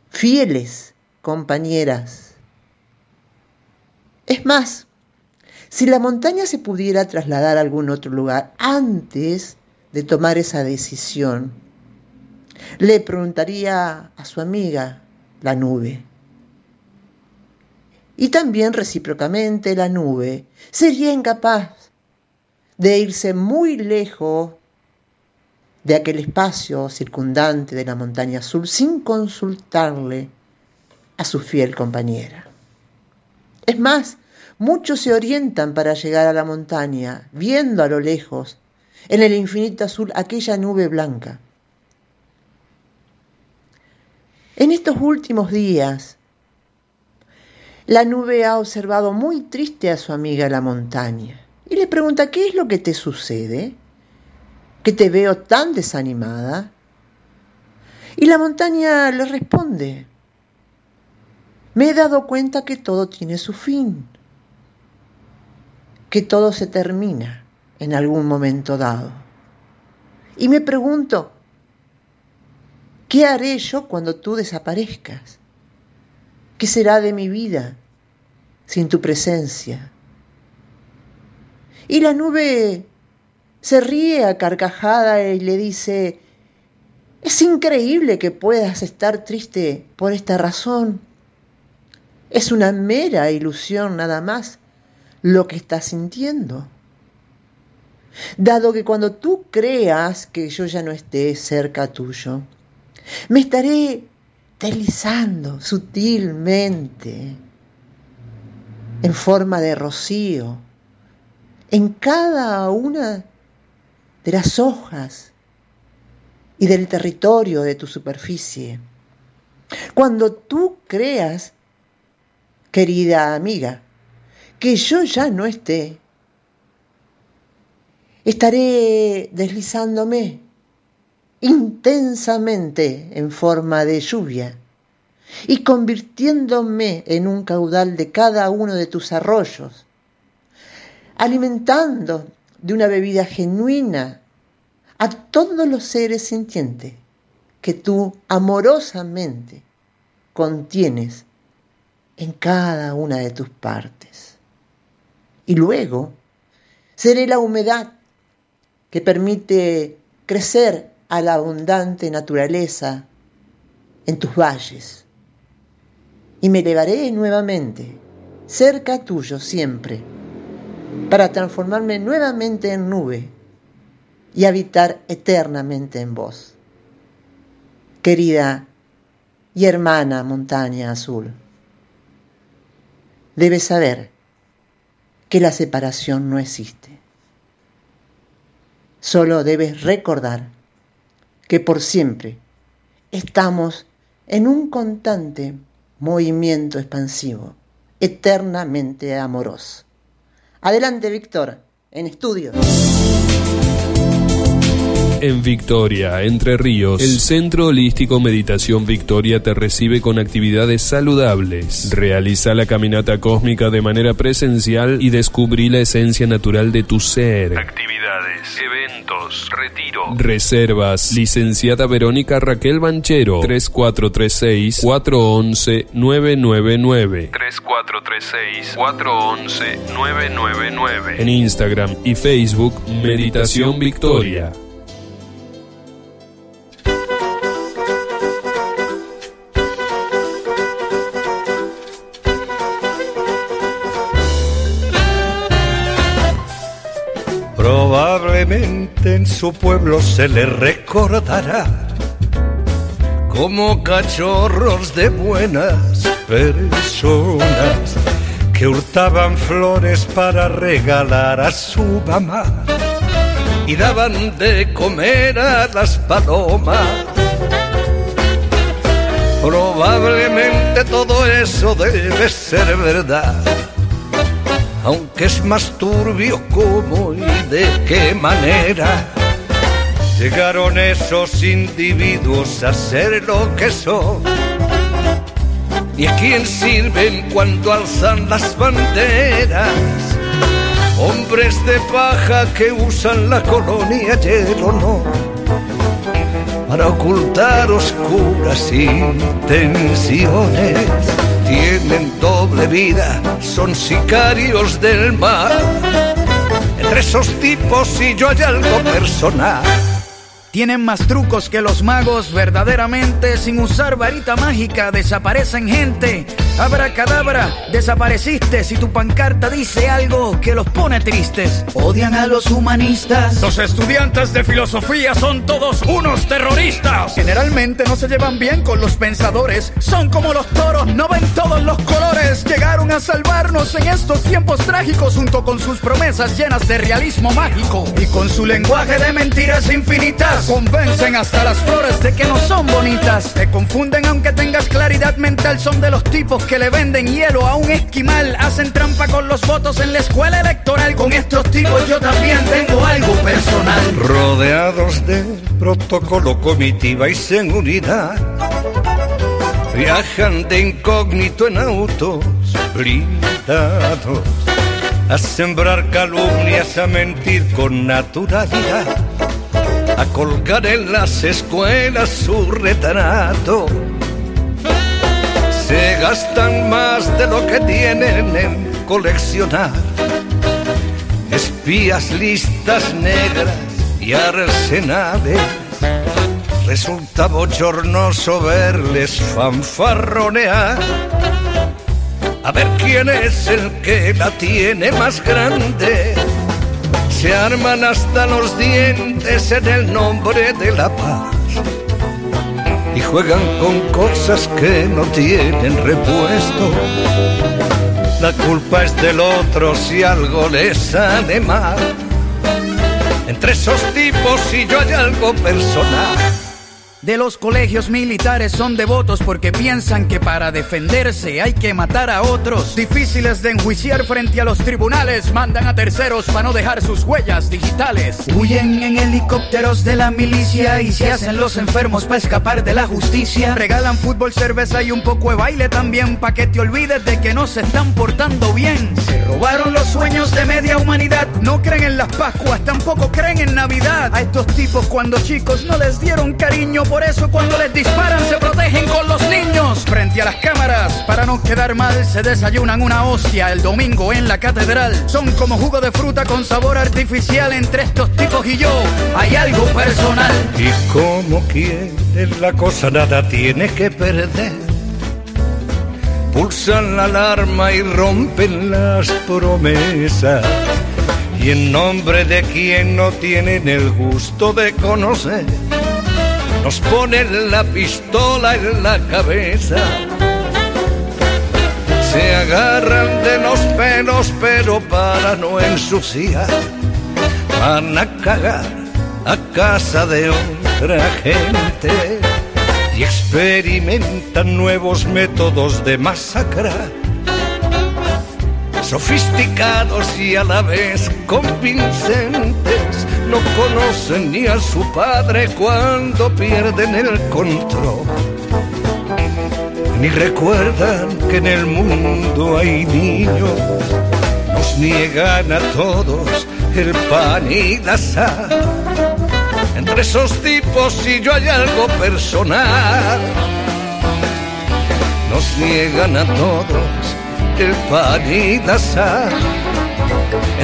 fieles compañeras es más, si la montaña se pudiera trasladar a algún otro lugar antes de tomar esa decisión, le preguntaría a su amiga, la nube. Y también recíprocamente la nube sería incapaz de irse muy lejos de aquel espacio circundante de la montaña azul sin consultarle a su fiel compañera. Es más, muchos se orientan para llegar a la montaña, viendo a lo lejos, en el infinito azul, aquella nube blanca. En estos últimos días, la nube ha observado muy triste a su amiga la montaña y le pregunta, ¿qué es lo que te sucede? ¿Que te veo tan desanimada? Y la montaña le responde, me he dado cuenta que todo tiene su fin, que todo se termina en algún momento dado. Y me pregunto, ¿qué haré yo cuando tú desaparezcas? ¿Qué será de mi vida sin tu presencia? Y la nube se ríe a carcajada y le dice, es increíble que puedas estar triste por esta razón. Es una mera ilusión nada más lo que estás sintiendo. Dado que cuando tú creas que yo ya no esté cerca tuyo, me estaré deslizando sutilmente en forma de rocío en cada una de las hojas y del territorio de tu superficie. Cuando tú creas querida amiga, que yo ya no esté. Estaré deslizándome intensamente en forma de lluvia y convirtiéndome en un caudal de cada uno de tus arroyos, alimentando de una bebida genuina a todos los seres sintientes que tú amorosamente contienes en cada una de tus partes. Y luego seré la humedad que permite crecer a la abundante naturaleza en tus valles. Y me elevaré nuevamente, cerca tuyo siempre, para transformarme nuevamente en nube y habitar eternamente en vos. Querida y hermana montaña azul, debes saber que la separación no existe. Solo debes recordar que por siempre estamos en un constante movimiento expansivo, eternamente amoroso. Adelante, Víctor, en estudio. En Victoria, Entre Ríos, el Centro Holístico Meditación Victoria te recibe con actividades saludables. Realiza la caminata cósmica de manera presencial y descubrí la esencia natural de tu ser. Actividades, eventos, retiro. Reservas. Licenciada Verónica Raquel Banchero. 3436 411 999. 3436 411 999. En Instagram y Facebook, Meditación Victoria. En su pueblo se le recordará como cachorros de buenas personas que hurtaban flores para regalar a su mamá y daban de comer a las palomas. Probablemente todo eso debe ser verdad aunque es más turbio cómo y de qué manera llegaron esos individuos a ser lo que son. ¿Y a quién sirven cuando alzan las banderas? Hombres de paja que usan la colonia y el honor para ocultar oscuras intenciones tienen doble vida, son sicarios del mar. Entre esos tipos y yo hay algo personal. Tienen más trucos que los magos, verdaderamente, sin usar varita mágica, desaparecen gente. Abracadabra, desapareciste si tu pancarta dice algo que los pone tristes. Odian a los humanistas. Los estudiantes de filosofía son todos unos terroristas. Generalmente no se llevan bien con los pensadores. Son como los toros, no ven todos los colores. Llegaron a salvarnos en estos tiempos trágicos junto con sus promesas llenas de realismo mágico. Y con su lenguaje de mentiras infinitas. Convencen hasta las flores de que no son bonitas. Te confunden aunque tengas claridad mental. Son de los tipos que le venden hielo a un esquimal. Hacen trampa con los votos en la escuela electoral. Con estos tipos yo también tengo algo personal. Rodeados de protocolo, comitiva y seguridad. Viajan de incógnito en autos blindados. A sembrar calumnias, a mentir con naturalidad. A colgar en las escuelas su retrato se gastan más de lo que tienen en coleccionar. Espías, listas negras y arsenales. Resulta bochornoso verles fanfarronear. A ver quién es el que la tiene más grande. Se arman hasta los dientes en el nombre de la paz y juegan con cosas que no tienen repuesto. La culpa es del otro si algo les sale mal. Entre esos tipos y yo hay algo personal. De los colegios militares son devotos porque piensan que para defenderse hay que matar a otros. Difíciles de enjuiciar frente a los tribunales, mandan a terceros para no dejar sus huellas digitales. Huyen en helicópteros de la milicia y se hacen los enfermos para escapar de la justicia. Regalan fútbol, cerveza y un poco de baile también pa' que te olvides de que no se están portando bien. Se robaron los sueños de media humanidad, no creen en las Pascuas, tampoco creen en Navidad. A estos tipos cuando chicos no les dieron cariño por eso cuando les disparan se protegen con los niños. Frente a las cámaras. Para no quedar mal, se desayunan una hostia el domingo en la catedral. Son como jugo de fruta con sabor artificial entre estos tipos y yo. Hay algo personal. Y como quieres la cosa, nada tiene que perder. Pulsan la alarma y rompen las promesas. Y en nombre de quien no tienen el gusto de conocer nos ponen la pistola en la cabeza. Se agarran de los pelos, pero para no ensuciar, van a cagar a casa de otra gente y experimentan nuevos métodos de masacrar sofisticados y a la vez convincentes, no conocen ni a su padre cuando pierden el control. Ni recuerdan que en el mundo hay niños, nos niegan a todos el pan y la sal. Entre esos tipos y yo hay algo personal. Nos niegan a todos el pan y la sal.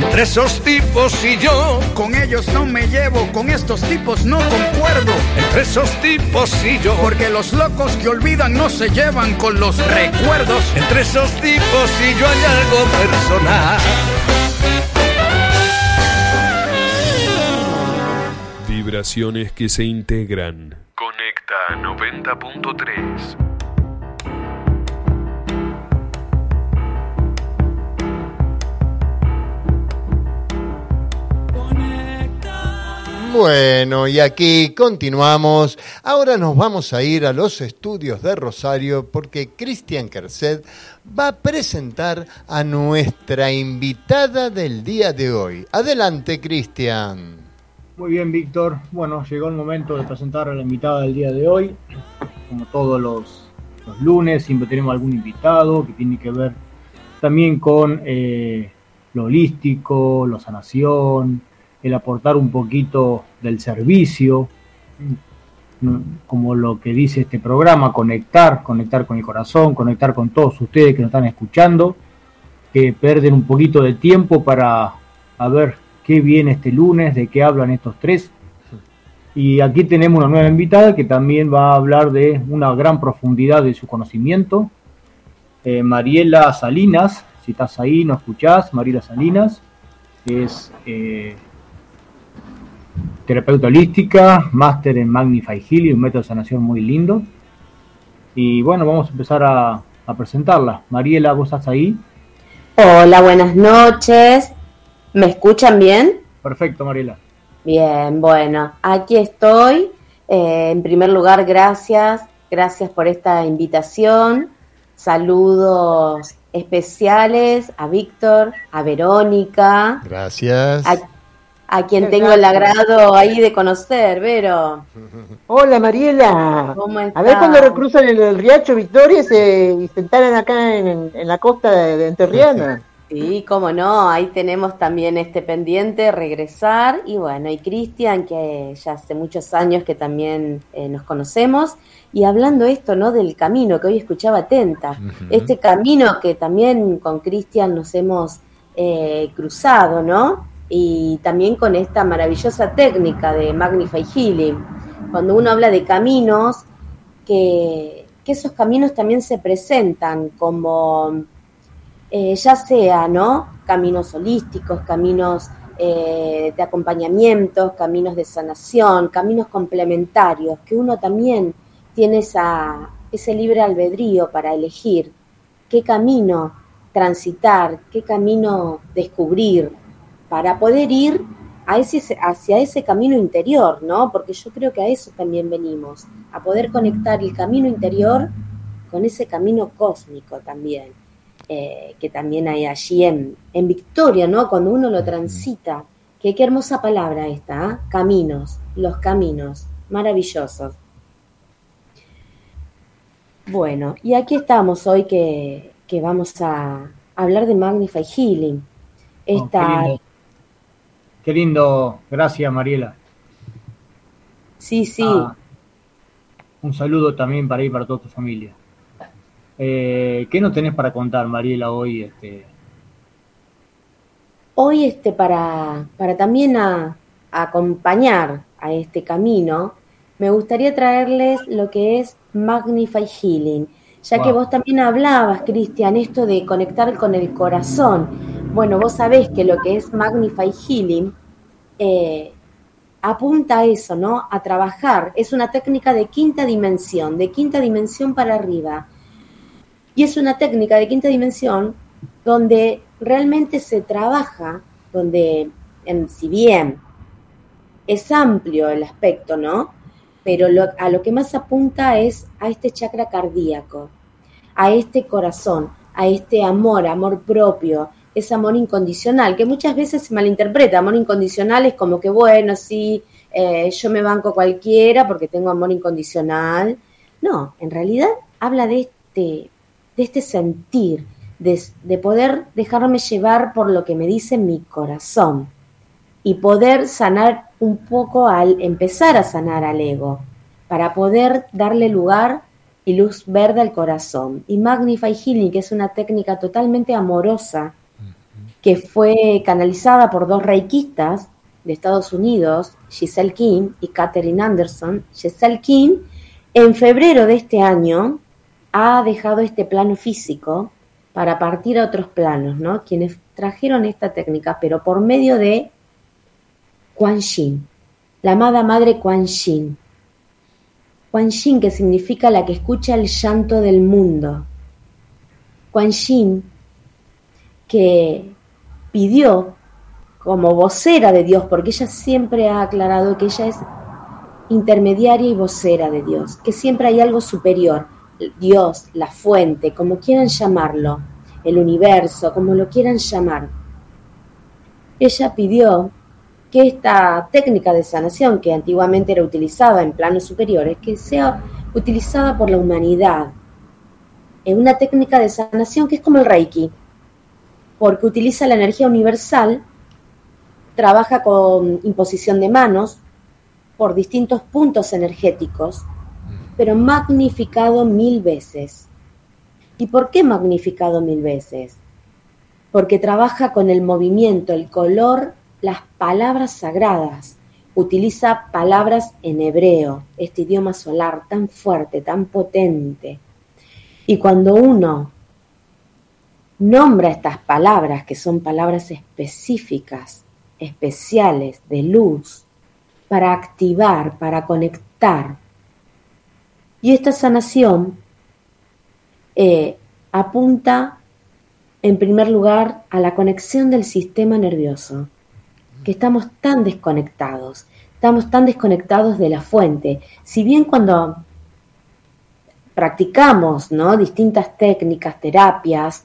Entre esos tipos y yo, con ellos no me llevo, con estos tipos no concuerdo. Entre esos tipos y yo, porque los locos que olvidan no se llevan con los recuerdos. Entre esos tipos y yo hay algo personal. Vibraciones que se integran. Conecta 90.3. Bueno, y aquí continuamos. Ahora nos vamos a ir a los estudios de Rosario porque Cristian Kerset va a presentar a nuestra invitada del día de hoy. Adelante, Cristian. Muy bien, Víctor. Bueno, llegó el momento de presentar a la invitada del día de hoy. Como todos los, los lunes, siempre tenemos algún invitado que tiene que ver también con eh, lo holístico, la sanación, el aportar un poquito del servicio, como lo que dice este programa, conectar, conectar con el corazón, conectar con todos ustedes que nos están escuchando, que pierden un poquito de tiempo para ver qué viene este lunes, de qué hablan estos tres. Y aquí tenemos una nueva invitada que también va a hablar de una gran profundidad de su conocimiento. Eh, Mariela Salinas, si estás ahí, no escuchás, Mariela Salinas, es eh, terapeuta holística, máster en Magnify Healing, un método de sanación muy lindo. Y bueno, vamos a empezar a, a presentarla. Mariela, ¿vos estás ahí? Hola, buenas noches. ¿Me escuchan bien? Perfecto, Mariela. Bien, bueno, aquí estoy. Eh, en primer lugar, gracias. Gracias por esta invitación. Saludos especiales a Víctor, a Verónica. Gracias. A, a quien tengo el agrado ahí de conocer, Vero. Hola Mariela. ¿Cómo A ver cuando recruzan el, el riacho Victoria se, y se instalan acá en, en la costa de, de Enterriana. Sí, cómo no, ahí tenemos también este pendiente, regresar, y bueno, y Cristian, que ya hace muchos años que también eh, nos conocemos, y hablando esto, ¿no? Del camino que hoy escuchaba atenta, este camino que también con Cristian nos hemos eh, cruzado, ¿no? Y también con esta maravillosa técnica de Magnify Healing, cuando uno habla de caminos, que, esos caminos también se presentan como eh, ya sea, ¿no? Caminos holísticos, caminos eh, de acompañamiento, caminos de sanación, caminos complementarios, que uno también tiene esa, ese libre albedrío para elegir qué camino transitar, qué camino descubrir, para poder ir a ese, hacia ese camino interior, ¿no? Porque yo creo que a eso también venimos, a poder conectar el camino interior con ese camino cósmico también eh, que también hay allí en, en, Victoria, ¿no? Cuando uno lo transita, que qué hermosa palabra esta, ¿eh? caminos, los caminos, maravillosos. Bueno, y aquí estamos hoy que, que vamos a hablar de Magnify Healing. Esta... Oh, qué, lindo. gracias Mariela. Sí, sí. Ah, un saludo también para ir para toda tu familia. Eh, ¿Qué nos tenés para contar, Mariela, hoy? Este? Hoy, este, para, para también a, a acompañar a este camino, me gustaría traerles lo que es Magnify Healing, ya que vos también hablabas, Cristian, esto de conectar con el corazón. Bueno, vos sabés que lo que es Magnify Healing eh, apunta a eso, ¿no? A trabajar. Es una técnica de quinta dimensión, de quinta dimensión para arriba. Y es una técnica de quinta dimensión donde realmente se trabaja, donde, en, si bien es amplio el aspecto, ¿no? Pero a lo que más apunta es a este chakra cardíaco, a este corazón, a este amor, amor propio, ese amor incondicional, que muchas veces se malinterpreta. Amor incondicional es como que, bueno, sí, eh, yo me banco cualquiera porque tengo amor incondicional. No, en realidad habla de este, de este sentir, de, de poder dejarme llevar por lo que me dice mi corazón y poder sanar un poco al empezar a sanar al ego, para poder darle lugar y luz verde al corazón. Y Magnify Healing, que es una técnica totalmente amorosa, que fue canalizada por dos reikistas de Estados Unidos, Giselle King y Katherine Anderson. Giselle King, en febrero de este año, ha dejado este plano físico para partir a otros planos, ¿no? Quienes trajeron esta técnica, pero por medio de Quan Yin, la amada madre Quan Yin. Quan Yin, que significa la que escucha el llanto del mundo. Quan Yin, que pidió como vocera de Dios, porque ella siempre ha aclarado que ella es intermediaria y vocera de Dios, que siempre hay algo superior, Dios, la fuente, como quieran llamarlo, el universo, como lo quieran llamar. Ella pidió que esta técnica de sanación, que antiguamente era utilizada en planos superiores, que sea utilizada por la humanidad. Es una técnica de sanación que es como el Reiki, porque utiliza la energía universal, trabaja con imposición de manos por distintos puntos energéticos, pero magnificado mil veces. ¿Y por qué magnificado mil veces? Porque trabaja con el movimiento, el color, las palabras sagradas. Utiliza palabras en hebreo, este idioma solar tan fuerte, tan potente. Y cuando uno nombra estas palabras, que son palabras específicas, especiales, de luz, para activar, para conectar. Y esta sanación eh, apunta en primer lugar a la conexión del sistema nervioso, que estamos tan desconectados, estamos tan desconectados de la fuente. Si bien cuando practicamos ¿no? distintas técnicas, terapias,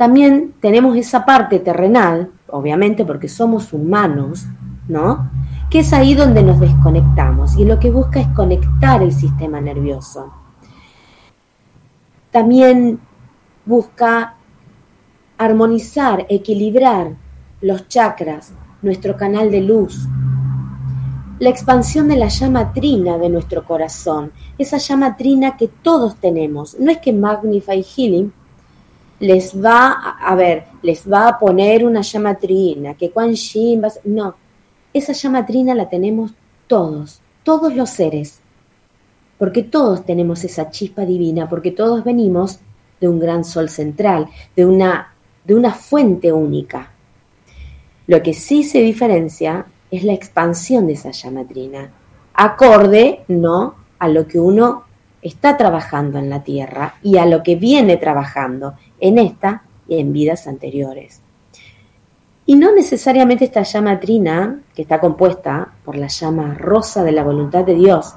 también tenemos esa parte terrenal, obviamente porque somos humanos, ¿no? Que es ahí donde nos desconectamos y lo que busca es conectar el sistema nervioso. También busca armonizar, equilibrar los chakras, nuestro canal de luz, la expansión de la llama trina de nuestro corazón, esa llama trina que todos tenemos. No es que Magnify Healing les va a, ver, les va a poner una llama trina, que Quan Yin va a, no, esa llama trina la tenemos todos, todos los seres, porque todos tenemos esa chispa divina, porque todos venimos de un gran sol central, de una, de una fuente única. Lo que sí se diferencia es la expansión de esa llama trina, acorde, ¿no?, a lo que uno está trabajando en la tierra y a lo que viene trabajando en esta y en vidas anteriores. Y no necesariamente esta llama trina, que está compuesta por la llama rosa de la voluntad de Dios,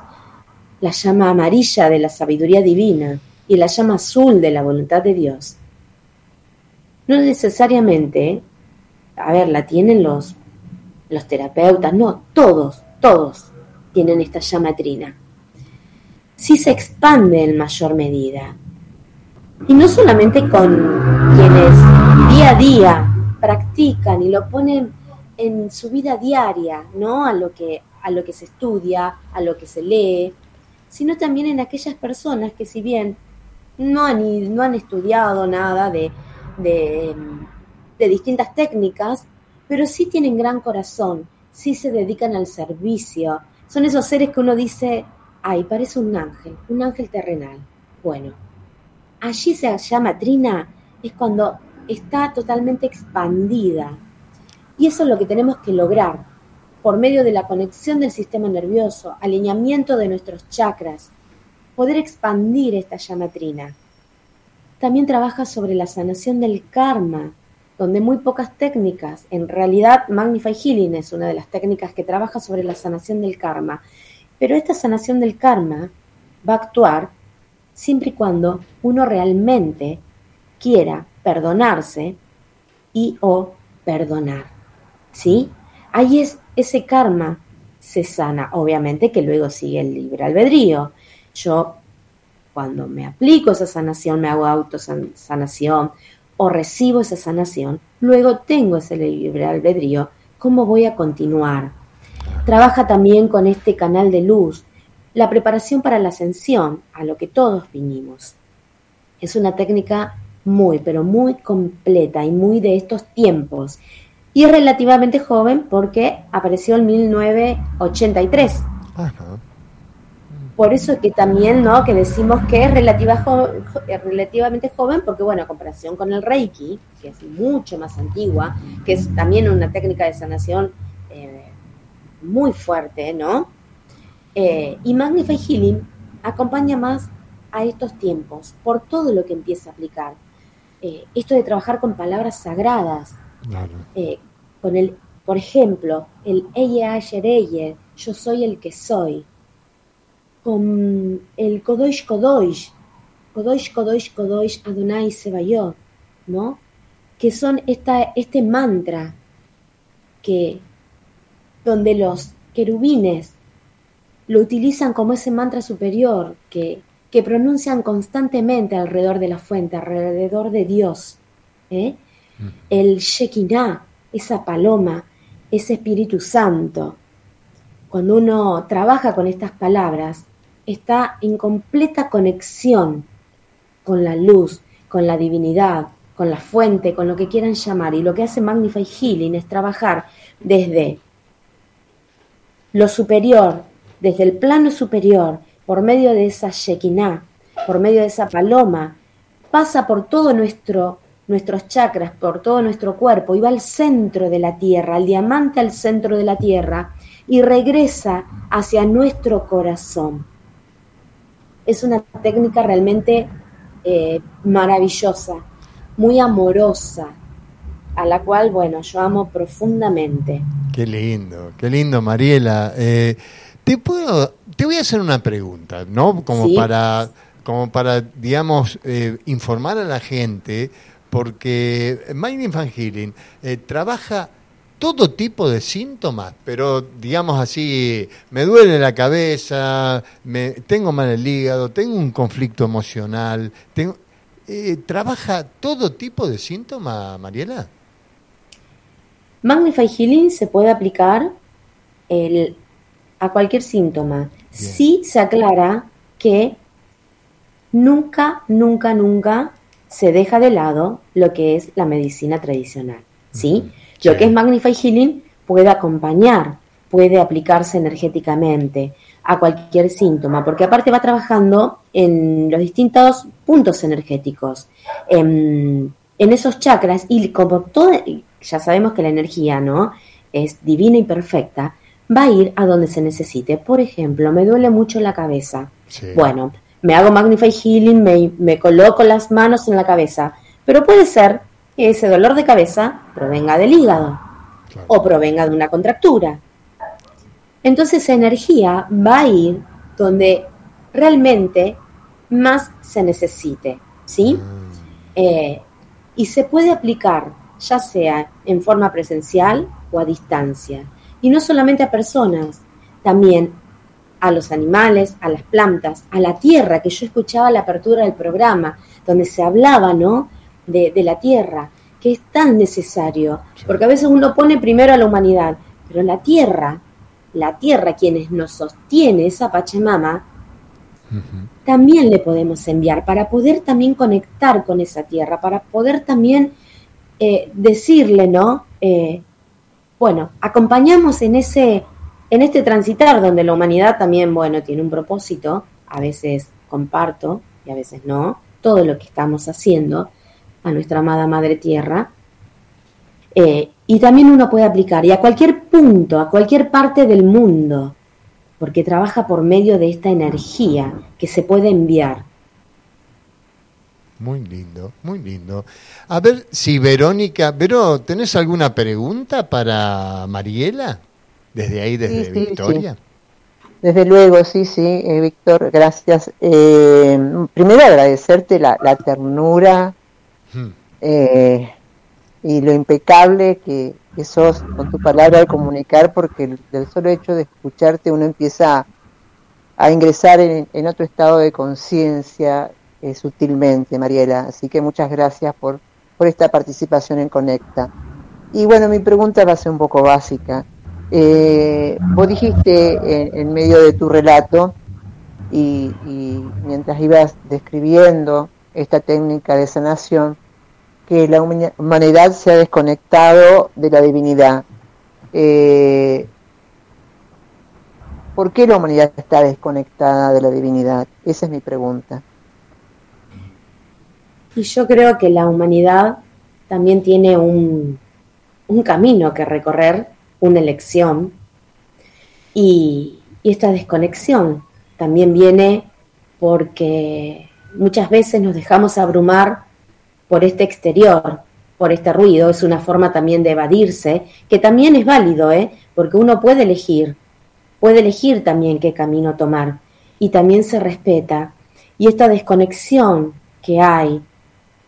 la llama amarilla de la sabiduría divina y la llama azul de la voluntad de Dios, no necesariamente, a ver, la tienen los, los terapeutas, no, todos, todos tienen esta llama trina. Sí se expande en mayor medida. Y no solamente con quienes día a día practican y lo ponen en su vida diaria, ¿no? A lo que, a lo que se estudia, a lo que se lee, sino también en aquellas personas que si bien no han, no han estudiado nada de, de, de distintas técnicas, pero sí tienen gran corazón, sí se dedican al servicio. Son esos seres que uno dice, ay, parece un ángel, un ángel terrenal. Bueno, allí se llama Trina, es cuando está totalmente expandida. Y eso es lo que tenemos que lograr por medio de la conexión del sistema nervioso, alineamiento de nuestros chakras, poder expandir esta llama trina. También trabaja sobre la sanación del karma, donde muy pocas técnicas, en realidad Magnify Healing es una de las técnicas que trabaja sobre la sanación del karma, pero esta sanación del karma va a actuar siempre y cuando uno realmente quiera perdonarse y o perdonar. ¿Sí? Ahí es ese karma se sana, obviamente que luego sigue el libre albedrío. Yo cuando me aplico esa sanación, me hago autosanación o recibo esa sanación, luego tengo ese libre albedrío, ¿cómo voy a continuar? Trabaja también con este canal de luz, la preparación para la ascensión, a lo que todos vinimos. Es una técnica muy, pero muy completa y muy de estos tiempos. Y es relativamente joven porque apareció en 1983. Por eso es que también, ¿no? Que decimos que es relativa relativamente joven porque, bueno, a comparación con el Reiki, que es mucho más antigua, que es también una técnica de sanación eh, muy fuerte, ¿no? Eh, y Magnify Healing acompaña más a estos tiempos por todo lo que empieza a aplicar. Eh, esto de trabajar con palabras sagradas, con el, por ejemplo, el Eye Asher yo soy el que soy, con el Kodosh Kodosh, Kodosh Kodosh Kodosh Adonai Sebayot, ¿no? Que son esta, este mantra que donde los querubines lo utilizan como ese mantra superior que, que pronuncian constantemente alrededor de la fuente, alrededor de Dios. ¿eh? Mm. El Shekinah, esa paloma, ese Espíritu Santo. Cuando uno trabaja con estas palabras, está en completa conexión con la luz, con la divinidad, con la fuente, con lo que quieran llamar. Y lo que hace Magnify Healing es trabajar desde lo superior, desde el plano superior, por medio de esa Shekinah, por medio de esa paloma, pasa por todo nuestro, nuestros chakras, por todo nuestro cuerpo y va al centro de la tierra, al diamante al centro de la tierra y regresa hacia nuestro corazón es una técnica realmente eh, maravillosa, muy amorosa, a la cual, bueno, yo amo profundamente. Qué lindo, qué lindo, Mariela. Eh, te puedo, te voy a hacer una pregunta, ¿no? Como para, como para, digamos, eh, informar a la gente, porque Mind Healing trabaja todo tipo de síntomas, pero digamos así, me duele la cabeza, me, tengo mal el hígado, tengo un conflicto emocional, tengo, eh, ¿trabaja todo tipo de síntomas, Mariela? Magnify Healing se puede aplicar el, a cualquier síntoma. Sí se aclara que nunca, nunca, nunca se deja de lado lo que es la medicina tradicional. ¿sí? Lo que es Magnify Healing puede acompañar, puede aplicarse energéticamente a cualquier síntoma, porque aparte va trabajando en los distintos puntos energéticos, en, esos chakras, y como todo, ya sabemos que la energía, ¿no? Es divina y perfecta, va a ir a donde se necesite. Por ejemplo, me duele mucho la cabeza. Bueno, me hago Magnify Healing, me, me coloco las manos en la cabeza, pero puede ser que ese dolor de cabeza provenga del hígado o provenga de una contractura. Entonces esa energía va a ir donde realmente más se necesite, ¿sí? Mm. Eh, y se puede aplicar ya sea en forma presencial o a distancia. Y no solamente a personas, también a los animales, a las plantas, a la tierra, que yo escuchaba la apertura del programa, donde se hablaba, ¿no? de, la tierra, que es tan necesario, porque a veces uno pone primero a la humanidad, pero la tierra, la tierra quienes nos sostiene, esa Pachamama, también le podemos enviar para poder también conectar con esa tierra, para poder también eh, decirle, ¿no? Eh, bueno, acompañamos en ese, en este transitar donde la humanidad también, bueno, tiene un propósito, a veces comparto y a veces no, todo lo que estamos haciendo a nuestra amada Madre Tierra. Eh, y también uno puede aplicar, y a cualquier punto, a cualquier parte del mundo, porque trabaja por medio de esta energía que se puede enviar. Muy lindo, muy lindo. A ver si Verónica, Vero, ¿tenés alguna pregunta para Mariela? Desde ahí, desde Victoria. Desde luego, sí, sí, eh, Víctor, gracias. Eh, primero agradecerte la, ternura hmm. eh, y lo impecable que, sos con tu palabra de comunicar, porque el, del solo hecho de escucharte uno empieza a, ingresar en, otro estado de conciencia sutilmente, Mariela. Así que muchas gracias por, por esta participación en Conecta. Y bueno, mi pregunta va a ser un poco básica. Eh, vos dijiste en, medio de tu relato y, mientras ibas describiendo esta técnica de sanación, que la humanidad se ha desconectado de la divinidad. Eh, ¿Por qué la humanidad está desconectada de la divinidad? Esa es mi pregunta. Y yo creo que la humanidad también tiene un, un camino que recorrer una elección. Y, esta desconexión también viene porque muchas veces nos dejamos abrumar por este exterior, por este ruido, es una forma también de evadirse, que también es válido, ¿eh? porque uno puede elegir, puede elegir también qué camino tomar y también se respeta. Y esta desconexión que hay,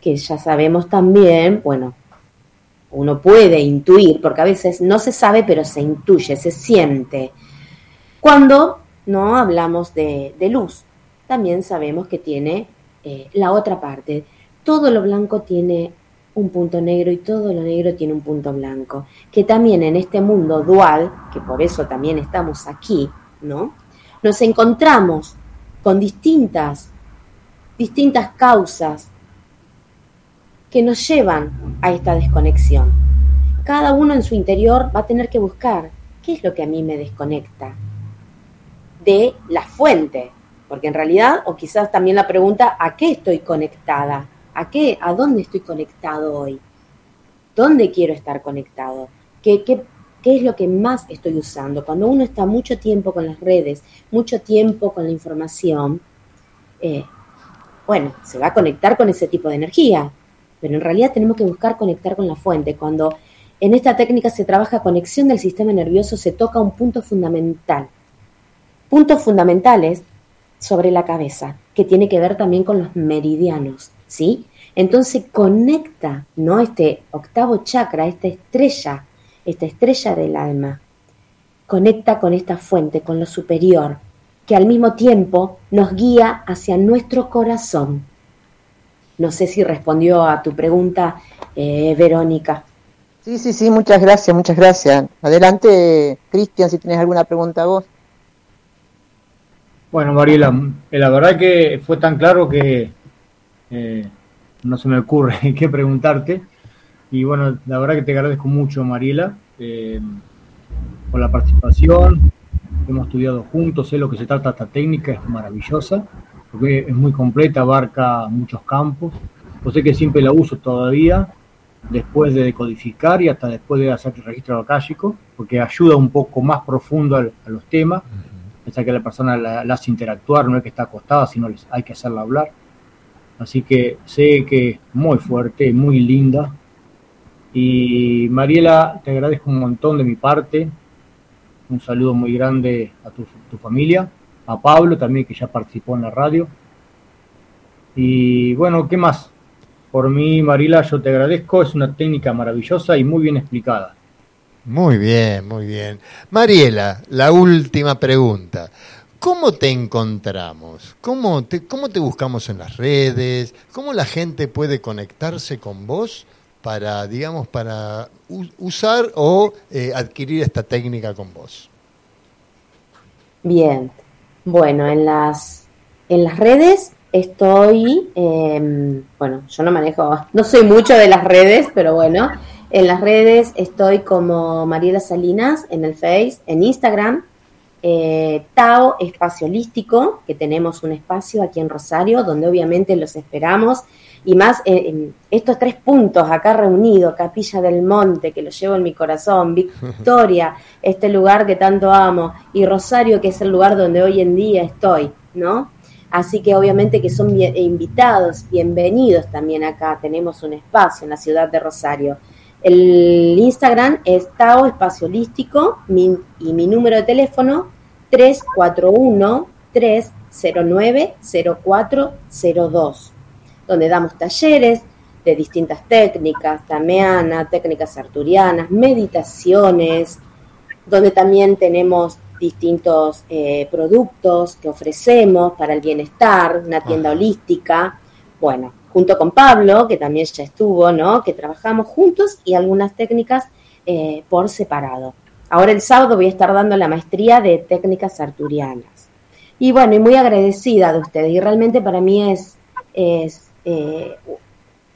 que ya sabemos también, bueno, uno puede intuir, porque a veces no se sabe, pero se intuye, se siente. Cuando no hablamos de, luz, también sabemos que tiene eh, la otra parte. Todo lo blanco tiene un punto negro y todo lo negro tiene un punto blanco. Que también en este mundo dual, que por eso también estamos aquí, ¿no? Nos encontramos con distintas, distintas causas, que nos llevan a esta desconexión. Cada uno en su interior va a tener que buscar qué es lo que a mí me desconecta de la fuente, porque en realidad, o quizás también la pregunta, ¿a qué estoy conectada? ¿A qué? ¿A dónde estoy conectado hoy? ¿Dónde quiero estar conectado? ¿Qué, es lo que más estoy usando? Cuando uno está mucho tiempo con las redes, mucho tiempo con la información, eh, bueno, se va a conectar con ese tipo de energía pero en realidad tenemos que buscar conectar con la fuente. Cuando en esta técnica se trabaja conexión del sistema nervioso, se toca un punto fundamental. Puntos fundamentales sobre la cabeza, que tiene que ver también con los meridianos, ¿sí? Entonces conecta, ¿no? Este octavo chakra, esta estrella, esta estrella del alma, conecta con esta fuente, con lo superior, que al mismo tiempo nos guía hacia nuestro corazón. No sé si respondió a tu pregunta, eh, Verónica. Sí, sí, sí, muchas gracias, muchas gracias. Adelante, Cristian, si tienes alguna pregunta vos. Bueno, Mariela, eh, la verdad que fue tan claro que eh, no se me ocurre qué preguntarte. Y bueno, la verdad que te agradezco mucho, Mariela, por la participación. Hemos estudiado juntos, sé lo que se trata esta técnica, es maravillosa porque es muy completa, abarca muchos campos. Yo sé que siempre la uso todavía, después de decodificar y hasta después de hacer el registro acálico, porque ayuda un poco más profundo a, los temas, uh que la persona la, hace interactuar, no es que está acostada, sino hay que hacerla hablar. Así que sé que es muy fuerte, muy linda. Y Mariela, te agradezco un montón de mi parte. Un saludo muy grande a tu familia a Pablo también que ya participó en la radio. Y bueno, ¿qué más? Por mí, Marila, yo te agradezco, es una técnica maravillosa y muy bien explicada. Muy bien, muy bien. Mariela, la última pregunta. ¿Cómo te encontramos? ¿Cómo te, ¿Cómo te buscamos en las redes? ¿Cómo la gente puede conectarse con vos para, digamos, para usar o eh, adquirir esta técnica con vos? Bien, bueno, en las en las redes estoy, em, bueno, yo no manejo, no soy mucho de las redes, pero bueno, en las redes estoy como Mariela Salinas en el Face, en Instagram, eh, Tao Espacio Holístico, que tenemos un espacio aquí en Rosario, donde obviamente los esperamos. Y más en estos tres puntos acá reunidos, Capilla del Monte, que lo llevo en mi corazón, Victoria, este lugar que tanto amo, y Rosario, que es el lugar donde hoy en día estoy, ¿no? Así que obviamente que son invitados, bienvenidos también acá. Tenemos un espacio en la ciudad de Rosario. El Instagram es Tao Espacio Holístico y mi número de teléfono 341-309-0402, donde damos talleres de distintas técnicas, tameana, técnicas arturianas, meditaciones, donde también tenemos distintos eh, productos que ofrecemos para el bienestar, una tienda holística, bueno, junto con Pablo, que también ya estuvo, ¿no? Que trabajamos juntos y algunas técnicas eh, por separado. Ahora el sábado voy a estar dando la maestría de técnicas arturianas. Y bueno, y muy agradecida de ustedes. Y realmente para mí es, es eh,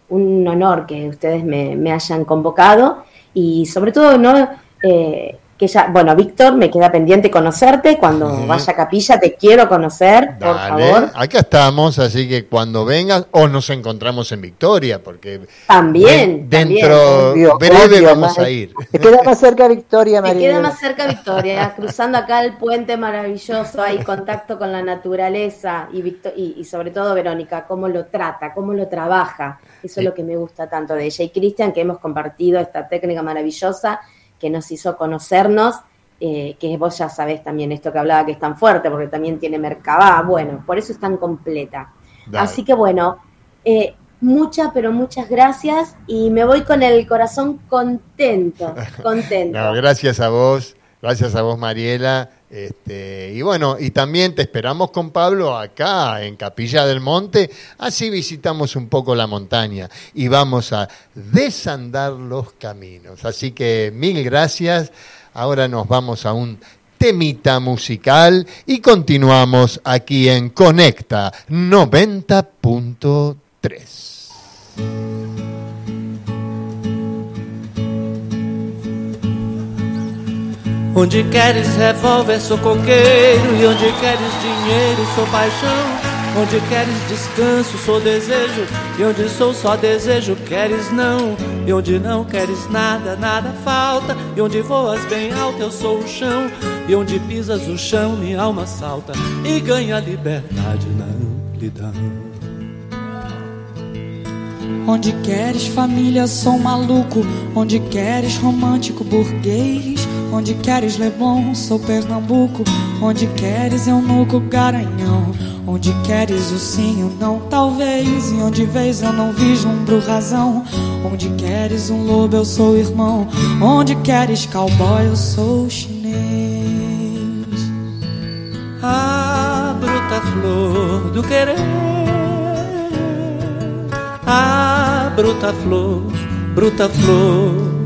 un honor que ustedes me, hayan convocado y sobre todo, ¿no? Eh, que ya, bueno, Víctor, me queda pendiente conocerte. Cuando vaya a Capilla te quiero conocer, por favor. Acá estamos, así que cuando vengas, o nos encontramos en Victoria, porque también dentro breve vamos a ir. Te queda más cerca Victoria, María. Te queda más cerca Victoria, cruzando acá el puente maravilloso, hay contacto con la naturaleza y, y, y sobre todo Verónica, cómo lo trata, cómo lo trabaja. Eso es lo que me gusta tanto de ella. Y Cristian, que hemos compartido esta técnica maravillosa que nos hizo conocernos, eh, que vos ya sabés también esto que hablaba que es tan fuerte, porque también tiene Mercabá, bueno, por eso es tan completa. Así que bueno, eh, muchas, pero muchas gracias y me voy con el corazón contento, contento. no, gracias a vos, gracias a vos Mariela. Este, y bueno, y también te esperamos con Pablo acá en Capilla del Monte, así visitamos un poco la montaña y vamos a desandar los caminos. Así que mil gracias. Ahora nos vamos a un temita musical y continuamos aquí en Conecta 90.3. Onde queres revólver, sou coqueiro. E onde queres dinheiro, sou paixão. Onde queres descanso, sou desejo. E onde sou só desejo, queres não. E onde não queres nada, nada falta. E onde voas bem alto, eu sou o chão. E onde pisas o chão, minha alma salta. E ganha liberdade na amplidão. Onde queres família, sou maluco. Onde queres romântico, burguês. Onde queres Leblon, sou Pernambuco. Onde queres eunuco, garanhão. Onde queres o sim, o não, talvez. E onde vês eu não vislumbro razão. Onde queres um lobo, eu sou irmão. Onde queres cowboy, eu sou chinês. A bruta flor do querer. A bruta flor, bruta flor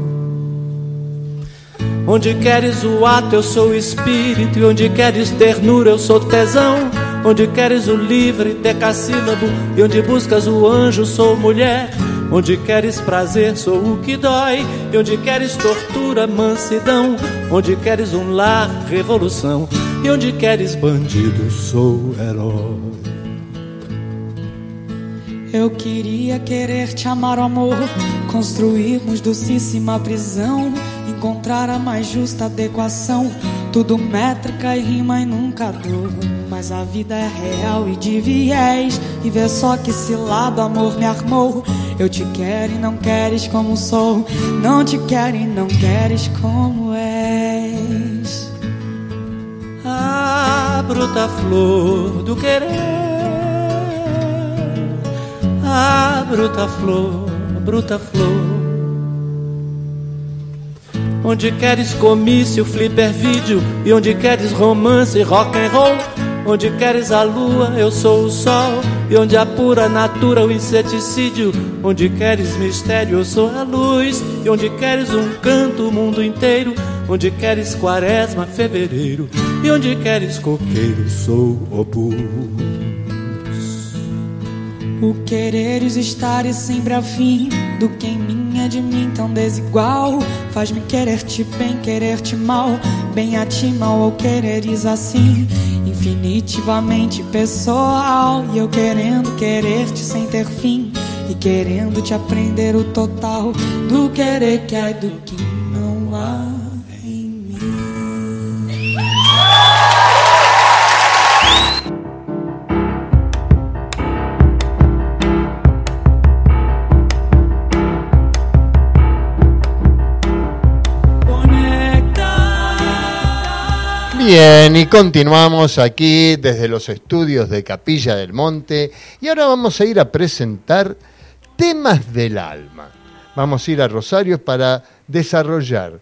Onde queres o ato, eu sou o espírito. E onde queres ternura, eu sou tesão. Onde queres o livre, decassílabo. E onde buscas o anjo, sou mulher. Onde queres prazer, sou o que dói. E onde queres tortura, mansidão. Onde queres um lar, revolução. E onde queres bandido, sou herói. Eu queria querer te amar, amor. Construirmos docíssima prisão encontrar a mais justa adequação. Tudo métrica e rima e nunca dor. Mas a vida é real e de viés. E vê só que esse lado amor me armou. Eu te quero e não queres como sou. Não te quero e não queres como és. A bruta flor do querer. A bruta flor, bruta flor. Onde queres comício, flipper vídeo E onde queres romance, rock and roll? Onde queres a lua, eu sou o sol E onde a pura natura, o inseticídio? Onde queres mistério, eu sou a luz E onde queres um canto, o mundo inteiro? Onde queres quaresma, fevereiro? E onde queres coqueiro, sou o O quereres estar e sempre afim do que em mim é de mim tão desigual. Faz-me querer-te bem, querer-te mal, bem a ti mal ou quereres assim. Infinitivamente pessoal, e eu querendo querer-te sem ter fim. E querendo te aprender o total do querer que e do que Bien, y continuamos aquí desde los estudios de Capilla del Monte y ahora vamos a ir a presentar temas del alma. Vamos a ir a Rosario para desarrollar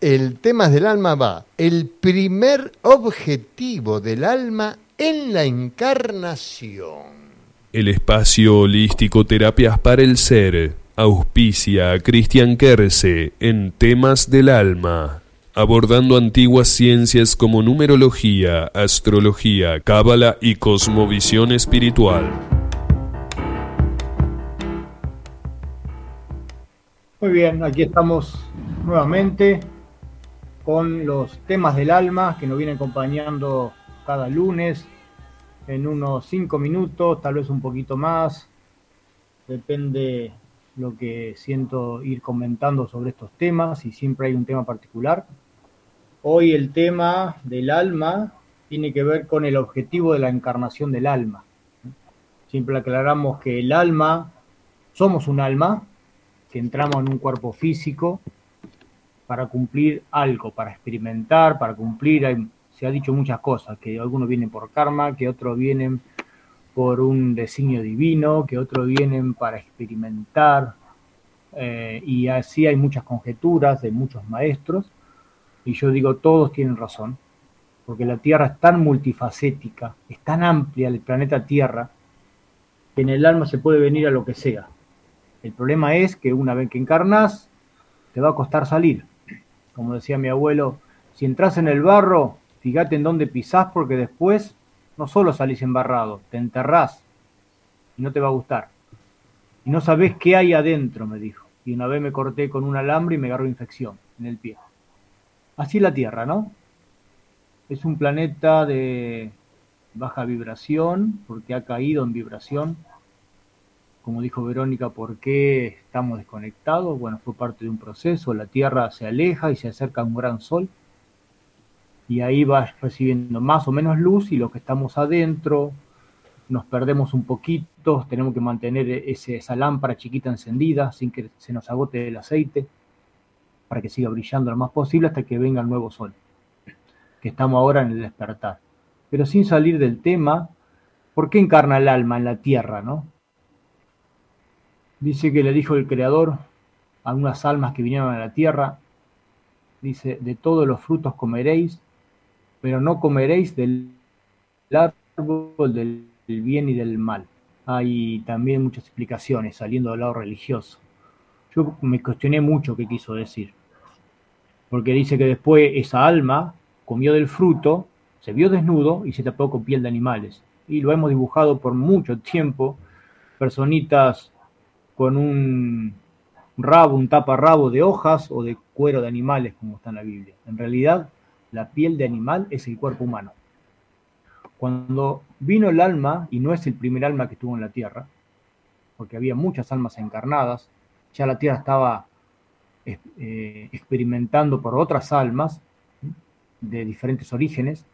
el temas del alma va el primer objetivo del alma en la encarnación. El espacio holístico Terapias para el Ser auspicia a Cristian Kerse en temas del alma abordando antiguas ciencias como numerología, astrología, cábala y cosmovisión espiritual. Muy bien, aquí estamos nuevamente con los temas del alma que nos vienen acompañando cada lunes en unos cinco minutos, tal vez un poquito más, depende lo que siento ir comentando sobre estos temas y siempre hay un tema particular. Hoy el tema del alma tiene que ver con el objetivo de la encarnación del alma. Siempre aclaramos que el alma, somos un alma, que entramos en un cuerpo físico para cumplir algo, para experimentar, para cumplir. se ha dicho muchas cosas, que algunos vienen por karma, que otros vienen por un designio divino, que otros vienen para experimentar, eh, y así hay muchas conjeturas de muchos maestros y yo digo, todos tienen razón, porque la Tierra es tan multifacética, es tan amplia el planeta Tierra, que en el alma se puede venir a lo que sea. El problema es que una vez que encarnas, te va a costar salir. Como decía mi abuelo, si entras en el barro, fíjate en dónde pisás, porque después no solo salís embarrado, te enterrás y no te va a gustar. Y no sabés qué hay adentro, me dijo. Y una vez me corté con un alambre y me agarró infección en el pie. Así la Tierra, ¿no? Es un planeta de baja vibración, porque ha caído en vibración. Como dijo Verónica, ¿por qué estamos desconectados? Bueno, fue parte de un proceso. La Tierra se aleja y se acerca a un gran sol. Y ahí va recibiendo más o menos luz y los que estamos adentro nos perdemos un poquito, tenemos que mantener ese, esa lámpara chiquita encendida sin que se nos agote el aceite para que siga brillando lo más posible hasta que venga el nuevo sol, que estamos ahora en el despertar. Pero sin salir del tema, ¿por qué encarna el alma en la tierra, no? Dice que le dijo el Creador a unas almas que vinieron a la tierra, dice, de todos los frutos comeréis, pero no comeréis del árbol del bien y del mal. Hay también muchas explicaciones saliendo del lado religioso. Yo me cuestioné mucho qué quiso decir porque dice que después esa alma comió del fruto, se vio desnudo y se tapó con piel de animales. Y lo hemos dibujado por mucho tiempo, personitas con un rabo, un taparrabo de hojas o de cuero de animales, como está en la Biblia. En realidad, la piel de animal es el cuerpo humano. Cuando vino el alma, y no es el primer alma que estuvo en la tierra, porque había muchas almas encarnadas, ya la tierra estaba eh, experimentando por otras almas de diferentes orígenes,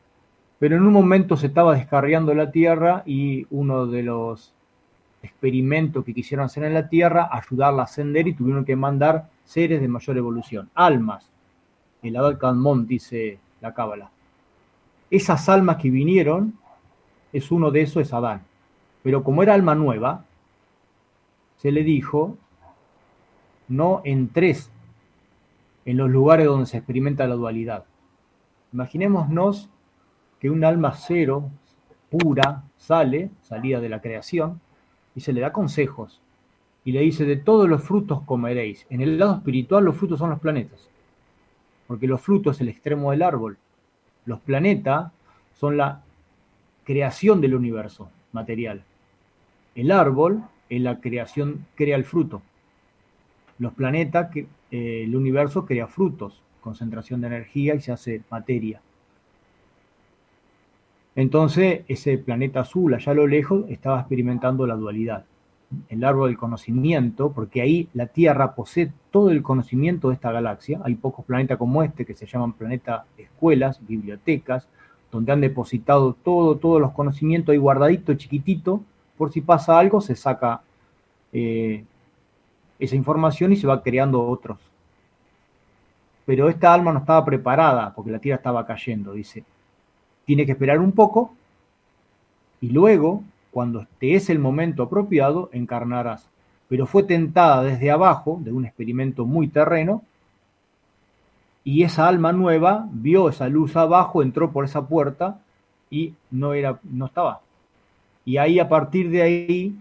pero en un momento se estaba descarriando la Tierra y uno de los experimentos que quisieron hacer en la Tierra, ayudarla a ascender y tuvieron que mandar seres de mayor evolución, almas. El Abad Kalmont dice la Cábala. Esas almas que vinieron, es uno de esos, es Adán. Pero como era alma nueva, se le dijo, no entres en los lugares donde se experimenta la dualidad. Imaginémonos que un alma cero, pura, sale, salida de la creación, y se le da consejos. Y le dice, de todos los frutos comeréis. En el lado espiritual los frutos son los planetas. Porque los frutos es el extremo del árbol. Los planetas son la creación del universo material. El árbol en la creación crea el fruto. Los planetas, que, eh, el universo crea frutos, concentración de energía y se hace materia. Entonces, ese planeta azul, allá a lo lejos, estaba experimentando la dualidad. El árbol del conocimiento, porque ahí la Tierra posee todo el conocimiento de esta galaxia. Hay pocos planetas como este que se llaman planetas escuelas, bibliotecas, donde han depositado todo, todos los conocimientos ahí guardadito, chiquitito, por si pasa algo, se saca eh, esa información y se va creando otros. Pero esta alma no estaba preparada porque la tierra estaba cayendo, dice. Tiene que esperar un poco y luego, cuando te es el momento apropiado, encarnarás. Pero fue tentada desde abajo, de un experimento muy terreno, y esa alma nueva vio esa luz abajo, entró por esa puerta y no era, no estaba. Y ahí a partir de ahí,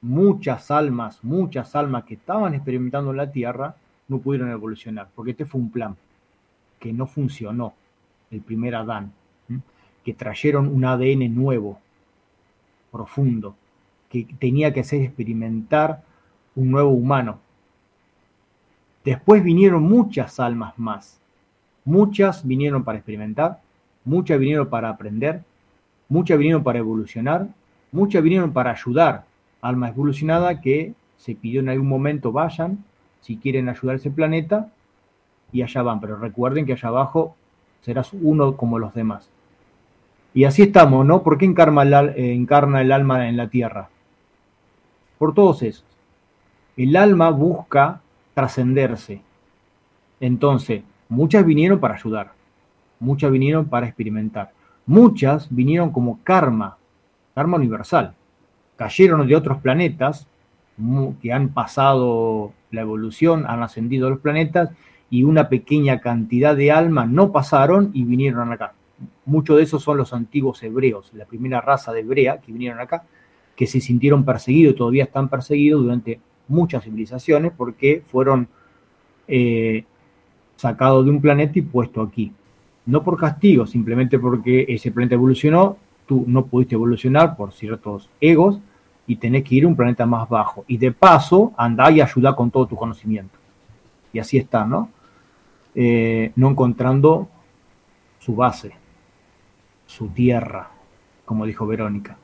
muchas almas, muchas almas que estaban experimentando en la Tierra no pudieron evolucionar, porque este fue un plan que no funcionó, el primer Adán, que trajeron un ADN nuevo, profundo, que tenía que hacer experimentar un nuevo humano. Después vinieron muchas almas más, muchas vinieron para experimentar, muchas vinieron para aprender, muchas vinieron para evolucionar, muchas vinieron para ayudar alma evolucionada que se pidió en algún momento vayan, si quieren ayudar a ese planeta, y allá van. Pero recuerden que allá abajo serás uno como los demás. Y así estamos, ¿no? ¿Por qué encarna el, eh, encarna el alma en la tierra? Por todos esos. El alma busca trascenderse. Entonces, muchas vinieron para ayudar, muchas vinieron para experimentar, muchas vinieron como karma, karma universal cayeron de otros planetas que han pasado la evolución, han ascendido los planetas y una pequeña cantidad de almas no pasaron y vinieron acá. Muchos de esos son los antiguos hebreos, la primera raza de hebrea que vinieron acá, que se sintieron perseguidos, todavía están perseguidos durante muchas civilizaciones porque fueron eh, sacados de un planeta y puestos aquí. No por castigo, simplemente porque ese planeta evolucionó, tú no pudiste evolucionar por ciertos egos y tenés que ir a un planeta más bajo. Y de paso, andá y ayuda con todo tu conocimiento. Y así está, ¿no? Eh, no encontrando su base, su tierra, como dijo Verónica.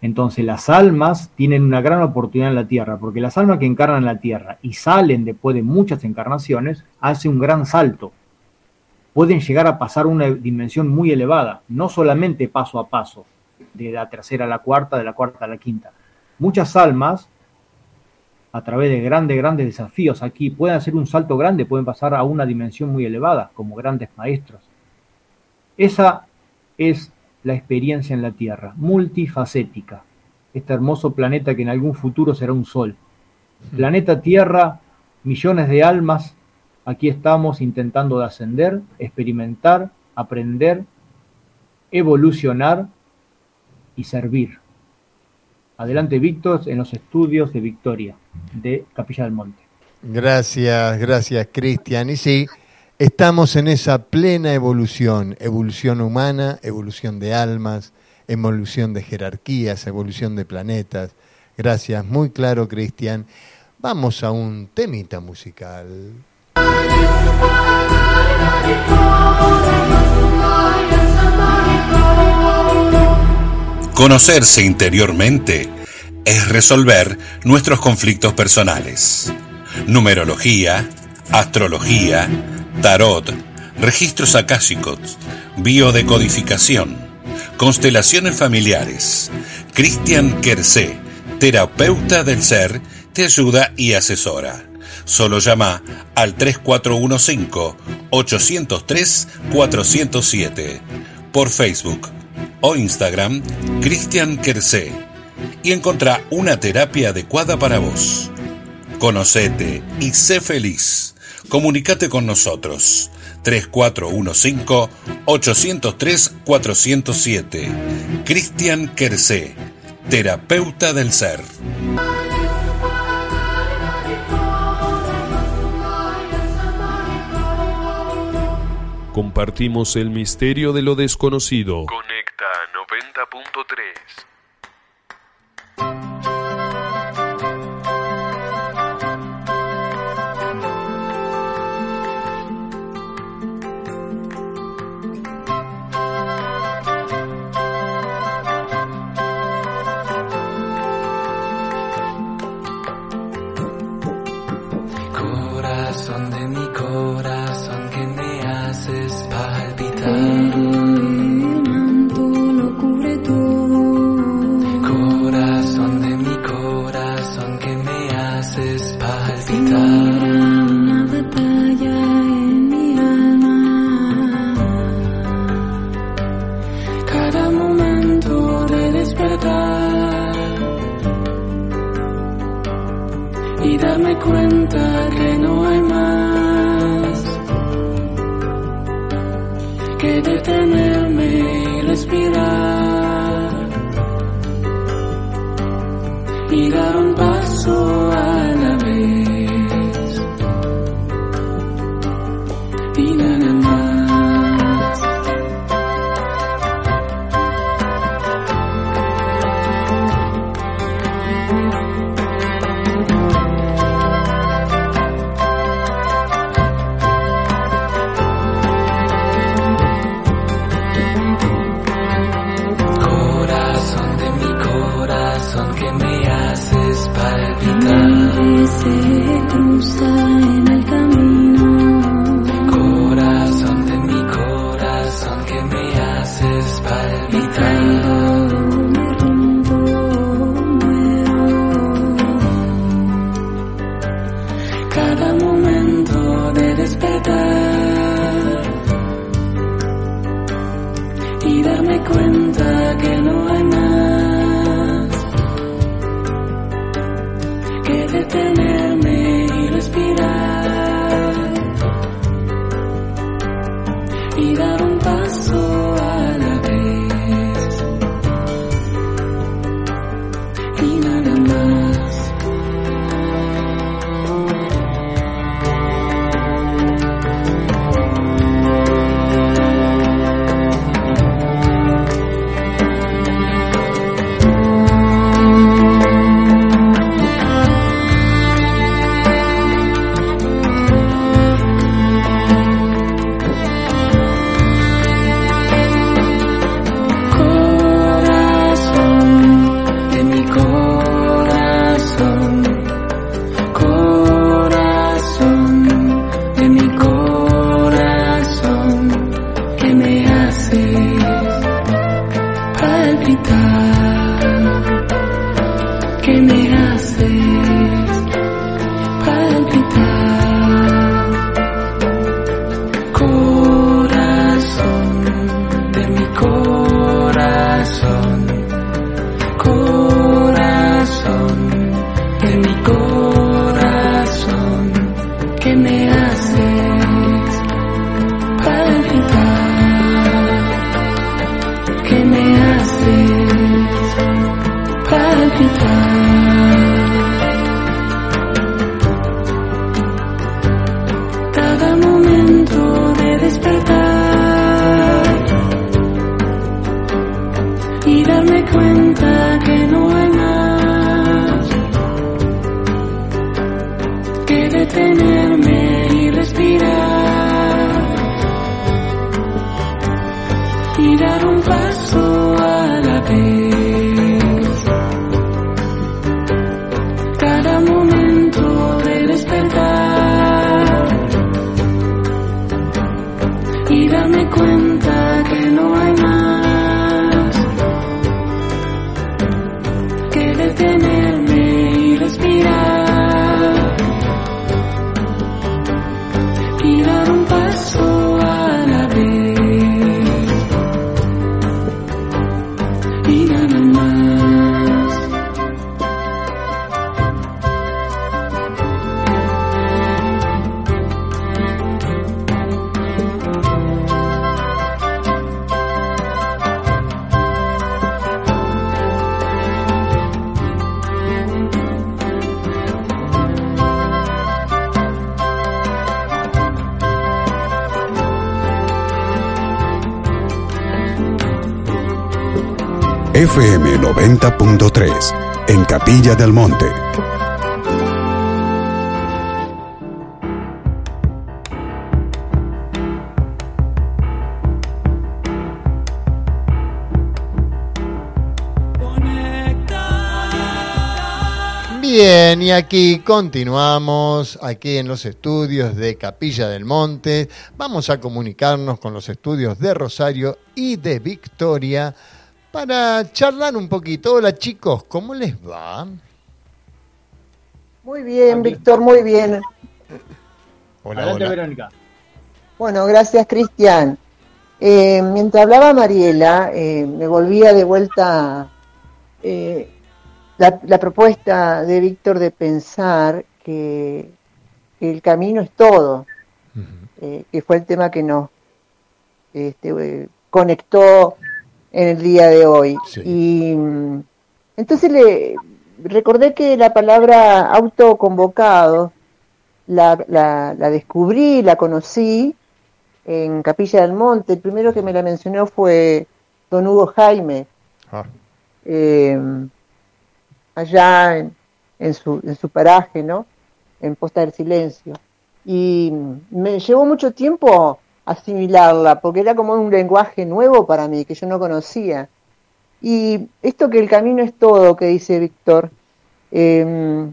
Entonces las almas tienen una gran oportunidad en la tierra, porque las almas que encarnan la tierra y salen después de muchas encarnaciones, hacen un gran salto. Pueden llegar a pasar una dimensión muy elevada, no solamente paso a paso, de la tercera a la cuarta, de la cuarta a la quinta, muchas almas, a través de grandes, grandes desafíos aquí, pueden hacer un salto grande, pueden pasar a una dimensión muy elevada, como grandes maestros. Esa es la experiencia en la Tierra, multifacética. Este hermoso planeta que en algún futuro será un sol. Planeta Tierra, millones de almas, aquí estamos intentando de ascender, experimentar, aprender, evolucionar y servir. Adelante, Víctor, en los estudios de Victoria, de Capilla del Monte. Gracias, gracias, Cristian. Y sí, estamos en esa plena evolución, evolución humana, evolución de almas, evolución de jerarquías, evolución de planetas. Gracias, muy claro, Cristian. Vamos a un temita musical. Conocerse interiormente es resolver nuestros conflictos personales. Numerología, astrología, tarot, registros acásicos, biodecodificación, constelaciones familiares. Cristian Kersé, terapeuta del ser, te ayuda y asesora. Solo llama al 3415-803-407 por Facebook o Instagram Cristian Kersé y encontrá una terapia adecuada para vos. Conocete y sé feliz. Comunicate con nosotros. 3415-803-407. Cristian Kersé, terapeuta del ser. Compartimos el misterio de lo desconocido. Conecta 90.3. sun came 90.3 en Capilla del Monte. Bien, y aquí continuamos, aquí en los estudios de Capilla del Monte. Vamos a comunicarnos con los estudios de Rosario y de Victoria para charlar un poquito. Hola chicos, ¿cómo les va? Muy bien, Víctor, muy bien. Hola, Adelante, hola. Verónica. Bueno, gracias, Cristian. Eh, mientras hablaba Mariela, eh, me volvía de vuelta eh, la, la propuesta de Víctor de pensar que, que el camino es todo, eh, que fue el tema que nos este, eh, conectó en el día de hoy. Y mm, entonces le recordé que la palabra autoconvocado la, la, la descubrí, la conocí en Capilla del Monte. El primero que me la mencionó fue don Hugo Jaime, Ah. eh, allá en, en su, en su paraje, ¿no? En Posta del Silencio. Y me llevó mucho tiempo asimilarla, porque era como un lenguaje nuevo para mí, que yo no conocía. Y esto que el camino es todo, que dice Víctor, eh,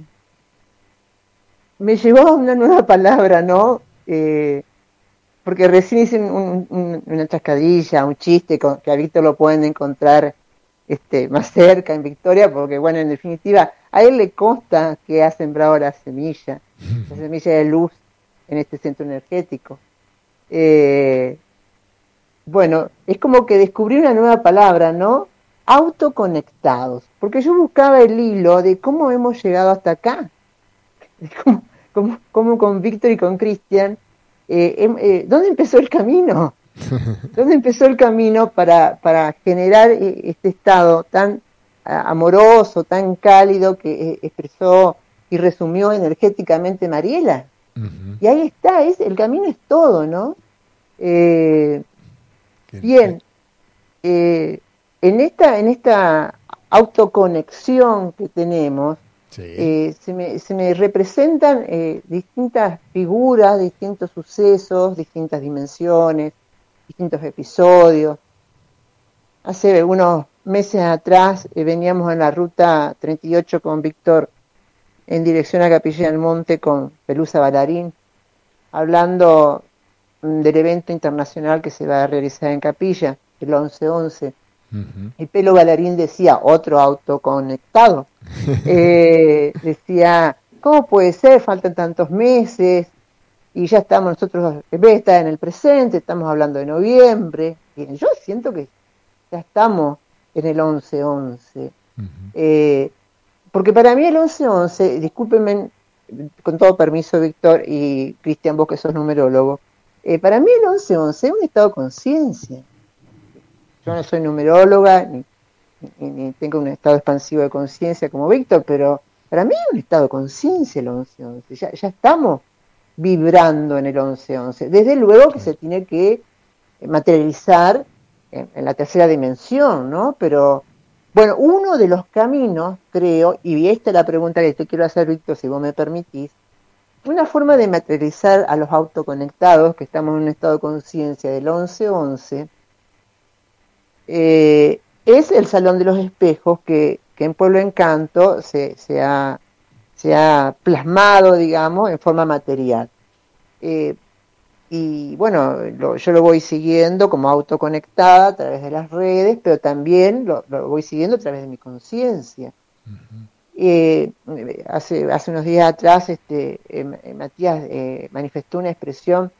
me llevó a una nueva palabra, ¿no? Eh, porque recién hice un- un- una chascadilla, un chiste con- que a Víctor lo pueden encontrar este, más cerca en Victoria, porque bueno, en definitiva, a él le consta que ha sembrado la semilla, la semilla de luz en este centro energético. Eh, bueno, es como que descubrí una nueva palabra, ¿no? Autoconectados, porque yo buscaba el hilo de cómo hemos llegado hasta acá, cómo, cómo- cómo con Víctor y con Cristian, eh, em- eh, ¿dónde empezó el camino? ¿Dónde empezó el camino para, para generar este estado tan amoroso, tan cálido que expresó y resumió energéticamente Mariela? Y ahí está, es, el camino es todo, ¿no? Eh, bien, eh, en esta, en esta autoconexión que tenemos, eh, se, me, se me representan eh, distintas figuras, distintos sucesos, distintas dimensiones, distintos episodios. Hace unos meses atrás veníamos en la ruta 38 con Víctor en dirección a Capilla del Monte con Pelusa Balarín, hablando mm, del evento internacional que se va a realizar en Capilla, el 11-11. Y Pelo Balarín decía, otro autoconectado. Eh, decía, ¿cómo puede ser? Faltan tantos meses y ya estamos nosotros, en vez de estar en el presente, estamos hablando de noviembre. Y yo siento que ya estamos en el 11-11. Eh, porque para mí el 11-11, discúlpenme con todo permiso, Víctor y Cristian, vos que sos numerólogo, eh, para mí el 11-11 es un estado de conciencia. Yo no soy numeróloga, ni, tengo un estado expansivo de conciencia como Víctor, pero para mí es un estado de conciencia el 11-11. Ya, ya estamos vibrando en el 11-11. Desde luego que se tiene que materializar en, en la tercera dimensión, ¿no? Pero, bueno, uno de los caminos, creo, y esta es la pregunta que te quiero hacer, Víctor, si vos me permitís, una forma de materializar a los autoconectados, que estamos en un estado de conciencia del 11-11, eh, es el Salón de los Espejos que, que en Pueblo Encanto se, se, ha, se ha plasmado, digamos, en forma material. Eh, y bueno, lo- yo lo voy siguiendo como autoconectada a través de las redes, pero también lo, lo voy siguiendo a través de mi conciencia. Eh, hace, hace unos días atrás este, eh, eh, Matías eh, manifestó una expresión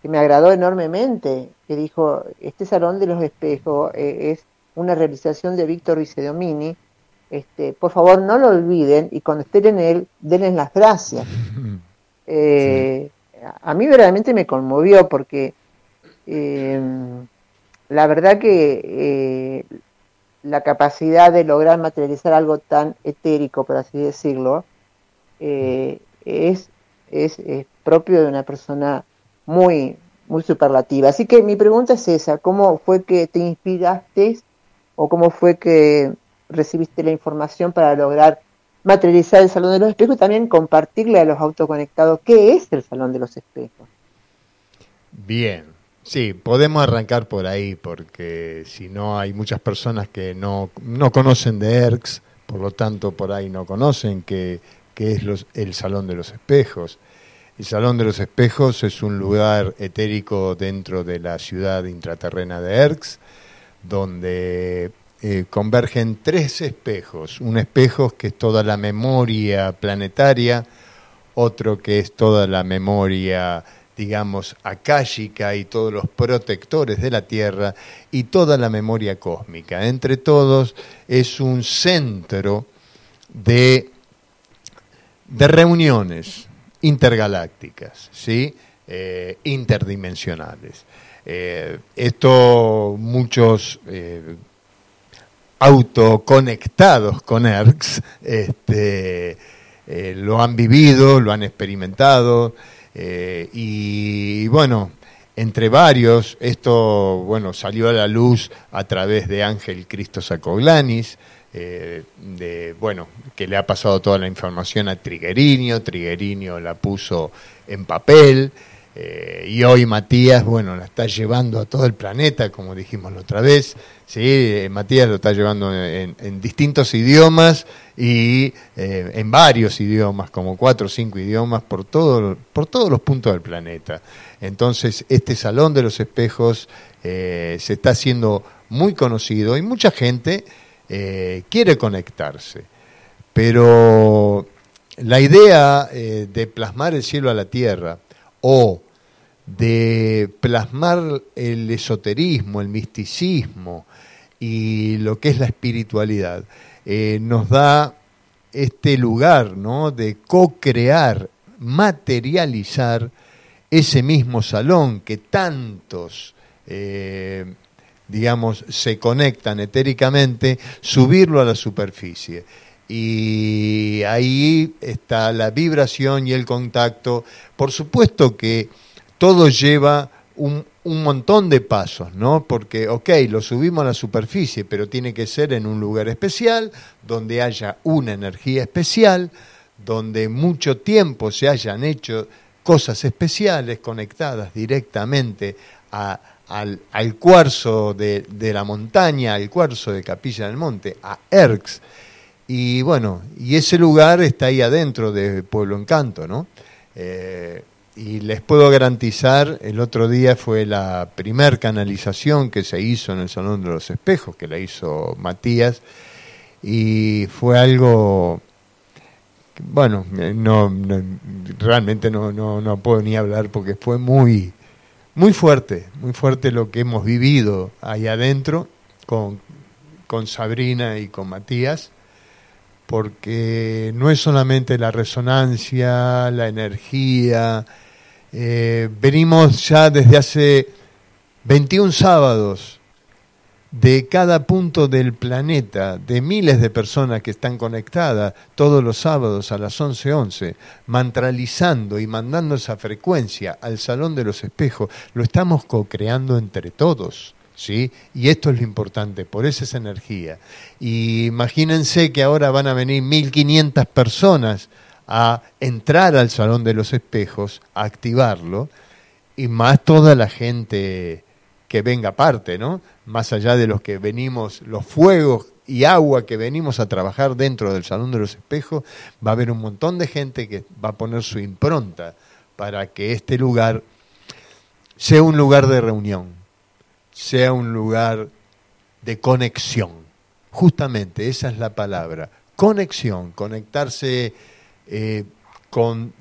que me agradó enormemente, que dijo, este Salón de los Espejos es una realización de Víctor Vicedomini, este, por favor no lo olviden y cuando estén en él, denles las gracias. a mí verdaderamente me conmovió porque eh, la verdad que eh, la capacidad de lograr materializar algo tan etérico, por así decirlo, eh, es, es, es propio de una persona muy, muy superlativa. Así que mi pregunta es esa, ¿cómo fue que te inspiraste o cómo fue que recibiste la información para lograr materializar el Salón de los Espejos y también compartirle a los autoconectados qué es el Salón de los Espejos? Bien, sí, podemos arrancar por ahí porque si no hay muchas personas que no, no conocen de ERX, por lo tanto por ahí no conocen qué, que es el Salón de los Espejos. El Salón de los Espejos es un lugar etérico dentro de la ciudad intraterrena de Erx, donde eh, convergen tres espejos. Un espejo que es toda la memoria planetaria, otro que es toda la memoria, digamos, akáshica y todos los protectores de la Tierra y toda la memoria cósmica. Entre todos es un centro de, de reuniones intergalácticas, ¿sí? Eh, interdimensionales. Eh, esto muchos autoconectados con ERX este, eh, lo han vivido, lo han experimentado eh, y, bueno, entre varios, esto bueno salió a la luz a través de Ángel Cristo Sacoglanis, eh, de, bueno, que le ha pasado toda la información a Triguerinio, Triguerinio la puso en papel, y hoy Matías, bueno, la está llevando a todo el planeta, como dijimos la otra vez. Sí, eh, Matías lo está llevando en, distintos idiomas y eh, en varios idiomas, como cuatro o cinco idiomas, por, todo, por todos los puntos del planeta. Entonces, este Salón de los Espejos se está haciendo muy conocido y mucha gente quiere conectarse. Pero la idea de plasmar el cielo a la tierra o de plasmar el esoterismo, el misticismo y lo que es la espiritualidad, eh, nos da este lugar ¿no? de co-crear, materializar ese mismo salón que tantos, eh, digamos, se conectan etéricamente, subirlo a la superficie. Y ahí está la vibración y el contacto. Por supuesto que todo lleva un, un, montón de pasos, ¿no? Porque, ok, lo subimos a la superficie, pero tiene que ser en un lugar especial, donde haya una energía especial, donde mucho tiempo se hayan hecho cosas especiales conectadas directamente a, al, cuarzo de, de, la montaña, al cuarzo de Capilla del Monte, a Erx. Y bueno, y ese lugar está ahí adentro de Pueblo Encanto, ¿no? Eh, y les puedo garantizar, el otro día fue la primer canalización que se hizo en el Salón de los Espejos, que la hizo Matías, y fue algo, bueno, no, no realmente no, no, no, puedo ni hablar porque fue muy, muy fuerte, muy fuerte lo que hemos vivido ahí adentro con, con Sabrina y con Matías porque no es solamente la resonancia, la energía, eh, venimos ya desde hace 21 sábados de cada punto del planeta, de miles de personas que están conectadas todos los sábados a las 11:11, 11, mantralizando y mandando esa frecuencia al Salón de los Espejos, lo estamos co-creando entre todos. ¿Sí? Y esto es lo importante, por eso es energía. Y imagínense que ahora van a venir 1500 personas a entrar al Salón de los Espejos, a activarlo, y más toda la gente que venga aparte, ¿no? Más allá de los que venimos, los fuegos y agua que venimos a trabajar dentro del Salón de los Espejos, va a haber un montón de gente que va a poner su impronta para que este lugar sea un lugar de reunión, sea un lugar de conexión. Justamente esa es la palabra, conexión, conectarse eh, con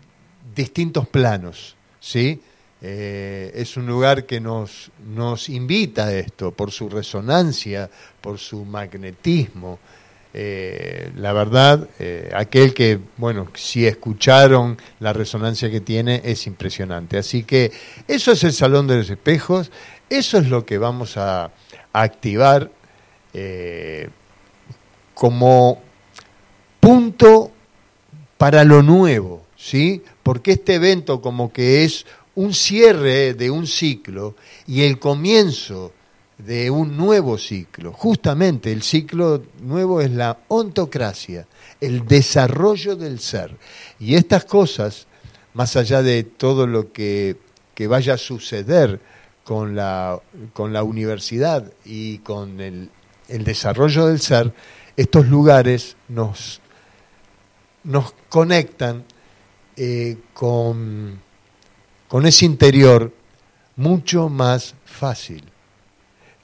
distintos planos, ¿sí? Eh, es un lugar que nos, nos invita a esto por su resonancia, por su magnetismo. Eh, la verdad, aquel que, bueno, si escucharon la resonancia que tiene, es impresionante. Así que eso es el Salón de los Espejos, eso es lo que vamos a activar como punto para lo nuevo, ¿sí? Porque este evento como que es un cierre de un ciclo y el comienzo de un nuevo ciclo. Justamente el ciclo nuevo es la ontocracia, el desarrollo del ser. Y estas cosas, más allá de todo lo que, que vaya a suceder con la, con la universidad y con el, el desarrollo del ser, estos lugares nos nos conectan eh, con, con ese interior mucho más fácil.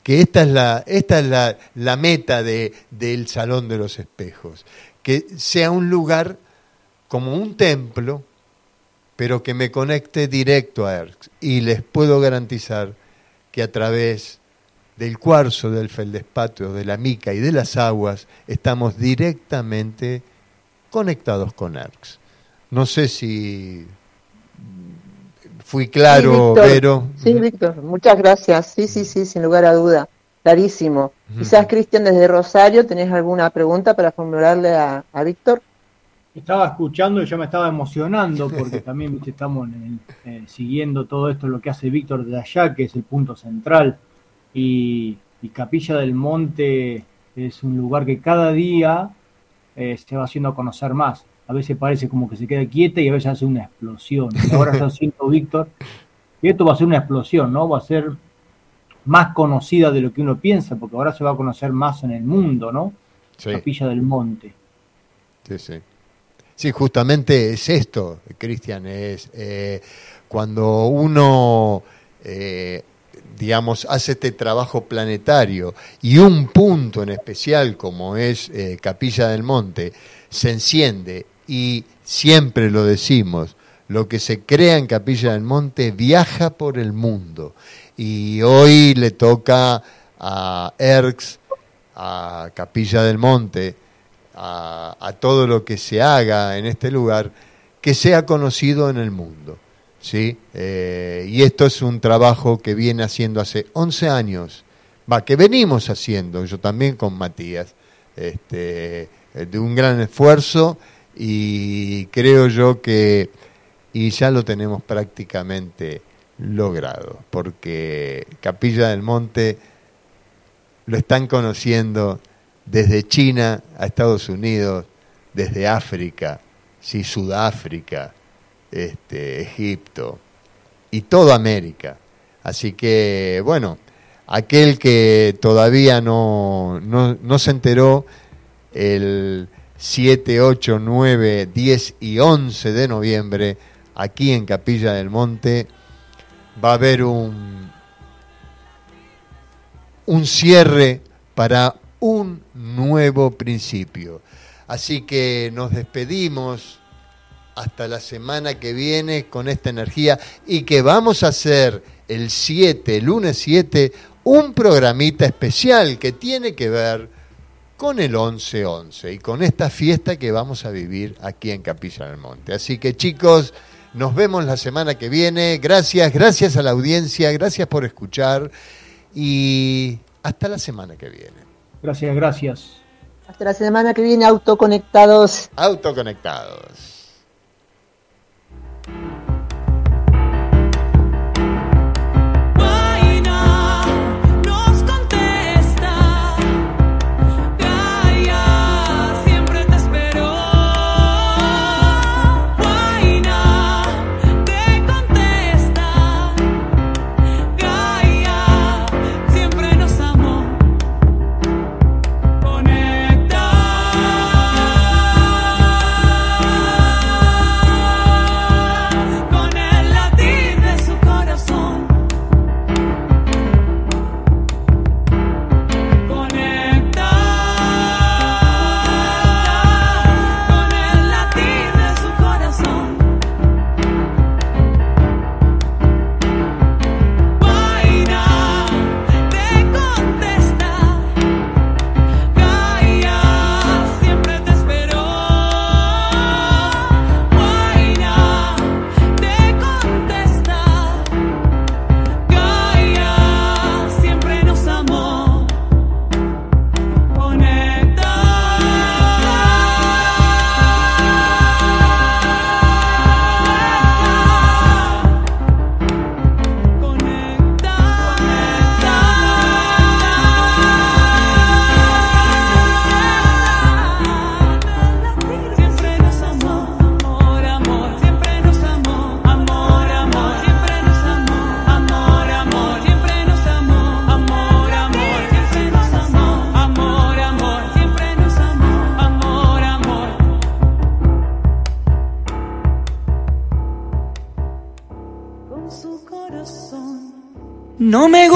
Que esta es la, esta es la, la meta de, del Salón de los Espejos, que sea un lugar como un templo, pero que me conecte directo a ERX. Y les puedo garantizar que a través del cuarzo, del feldespato, de la mica y de las aguas, estamos directamente conectados con ERX. No sé si fui claro, sí, Víctor. pero... Sí, Víctor, muchas gracias. Sí, sí, sí, sin lugar a duda. Clarísimo. Quizás, Cristian, desde Rosario, ¿tenés alguna pregunta para formularle a, a Víctor? Estaba escuchando y yo me estaba emocionando porque también ¿viste? estamos en el- eh, siguiendo todo esto, lo que hace Víctor de allá, que es el punto central. Y, y Capilla del Monte es un lugar que cada día eh, se va haciendo a conocer más. A veces parece como que se queda quieta y a veces hace una explosión. Y ahora está haciendo Víctor. Y esto va a ser una explosión, ¿no? Va a ser más conocida de lo que uno piensa, porque ahora se va a conocer más en el mundo, ¿no? Sí. Capilla del Monte. Sí, sí. Sí, justamente es esto, Cristian, es eh, cuando uno, eh, digamos, hace este trabajo planetario y un punto en especial como es eh, Capilla del Monte se enciende y siempre lo decimos, lo que se crea en Capilla del Monte viaja por el mundo y hoy le toca a ERX, a Capilla del Monte, a, a todo lo que se haga en este lugar, que sea conocido en el mundo. ¿Sí? Eh, y esto es un trabajo que viene haciendo hace 11 años, va, que venimos haciendo, yo también con Matías, este, eh, de un gran esfuerzo y creo yo que y ya lo tenemos prácticamente logrado, porque Capilla del Monte lo están conociendo desde China a Estados Unidos, desde África, sí, Sudáfrica, este, Egipto y toda América. Así que, bueno, aquel que todavía no, no, no se enteró, el 7, 8, 9, 10 y 11 de noviembre, aquí en Capilla del Monte, va a haber un, un cierre para un nuevo principio. Así que nos despedimos hasta la semana que viene con esta energía y que vamos a hacer el 7, el lunes 7, un programita especial que tiene que ver con el 11-11 y con esta fiesta que vamos a vivir aquí en Capilla del Monte. Así que chicos, nos vemos la semana que viene. Gracias, gracias a la audiencia, gracias por escuchar y hasta la semana que viene. Gracias, gracias. Hasta la semana que viene, autoconectados. Autoconectados. Mm-hmm. No me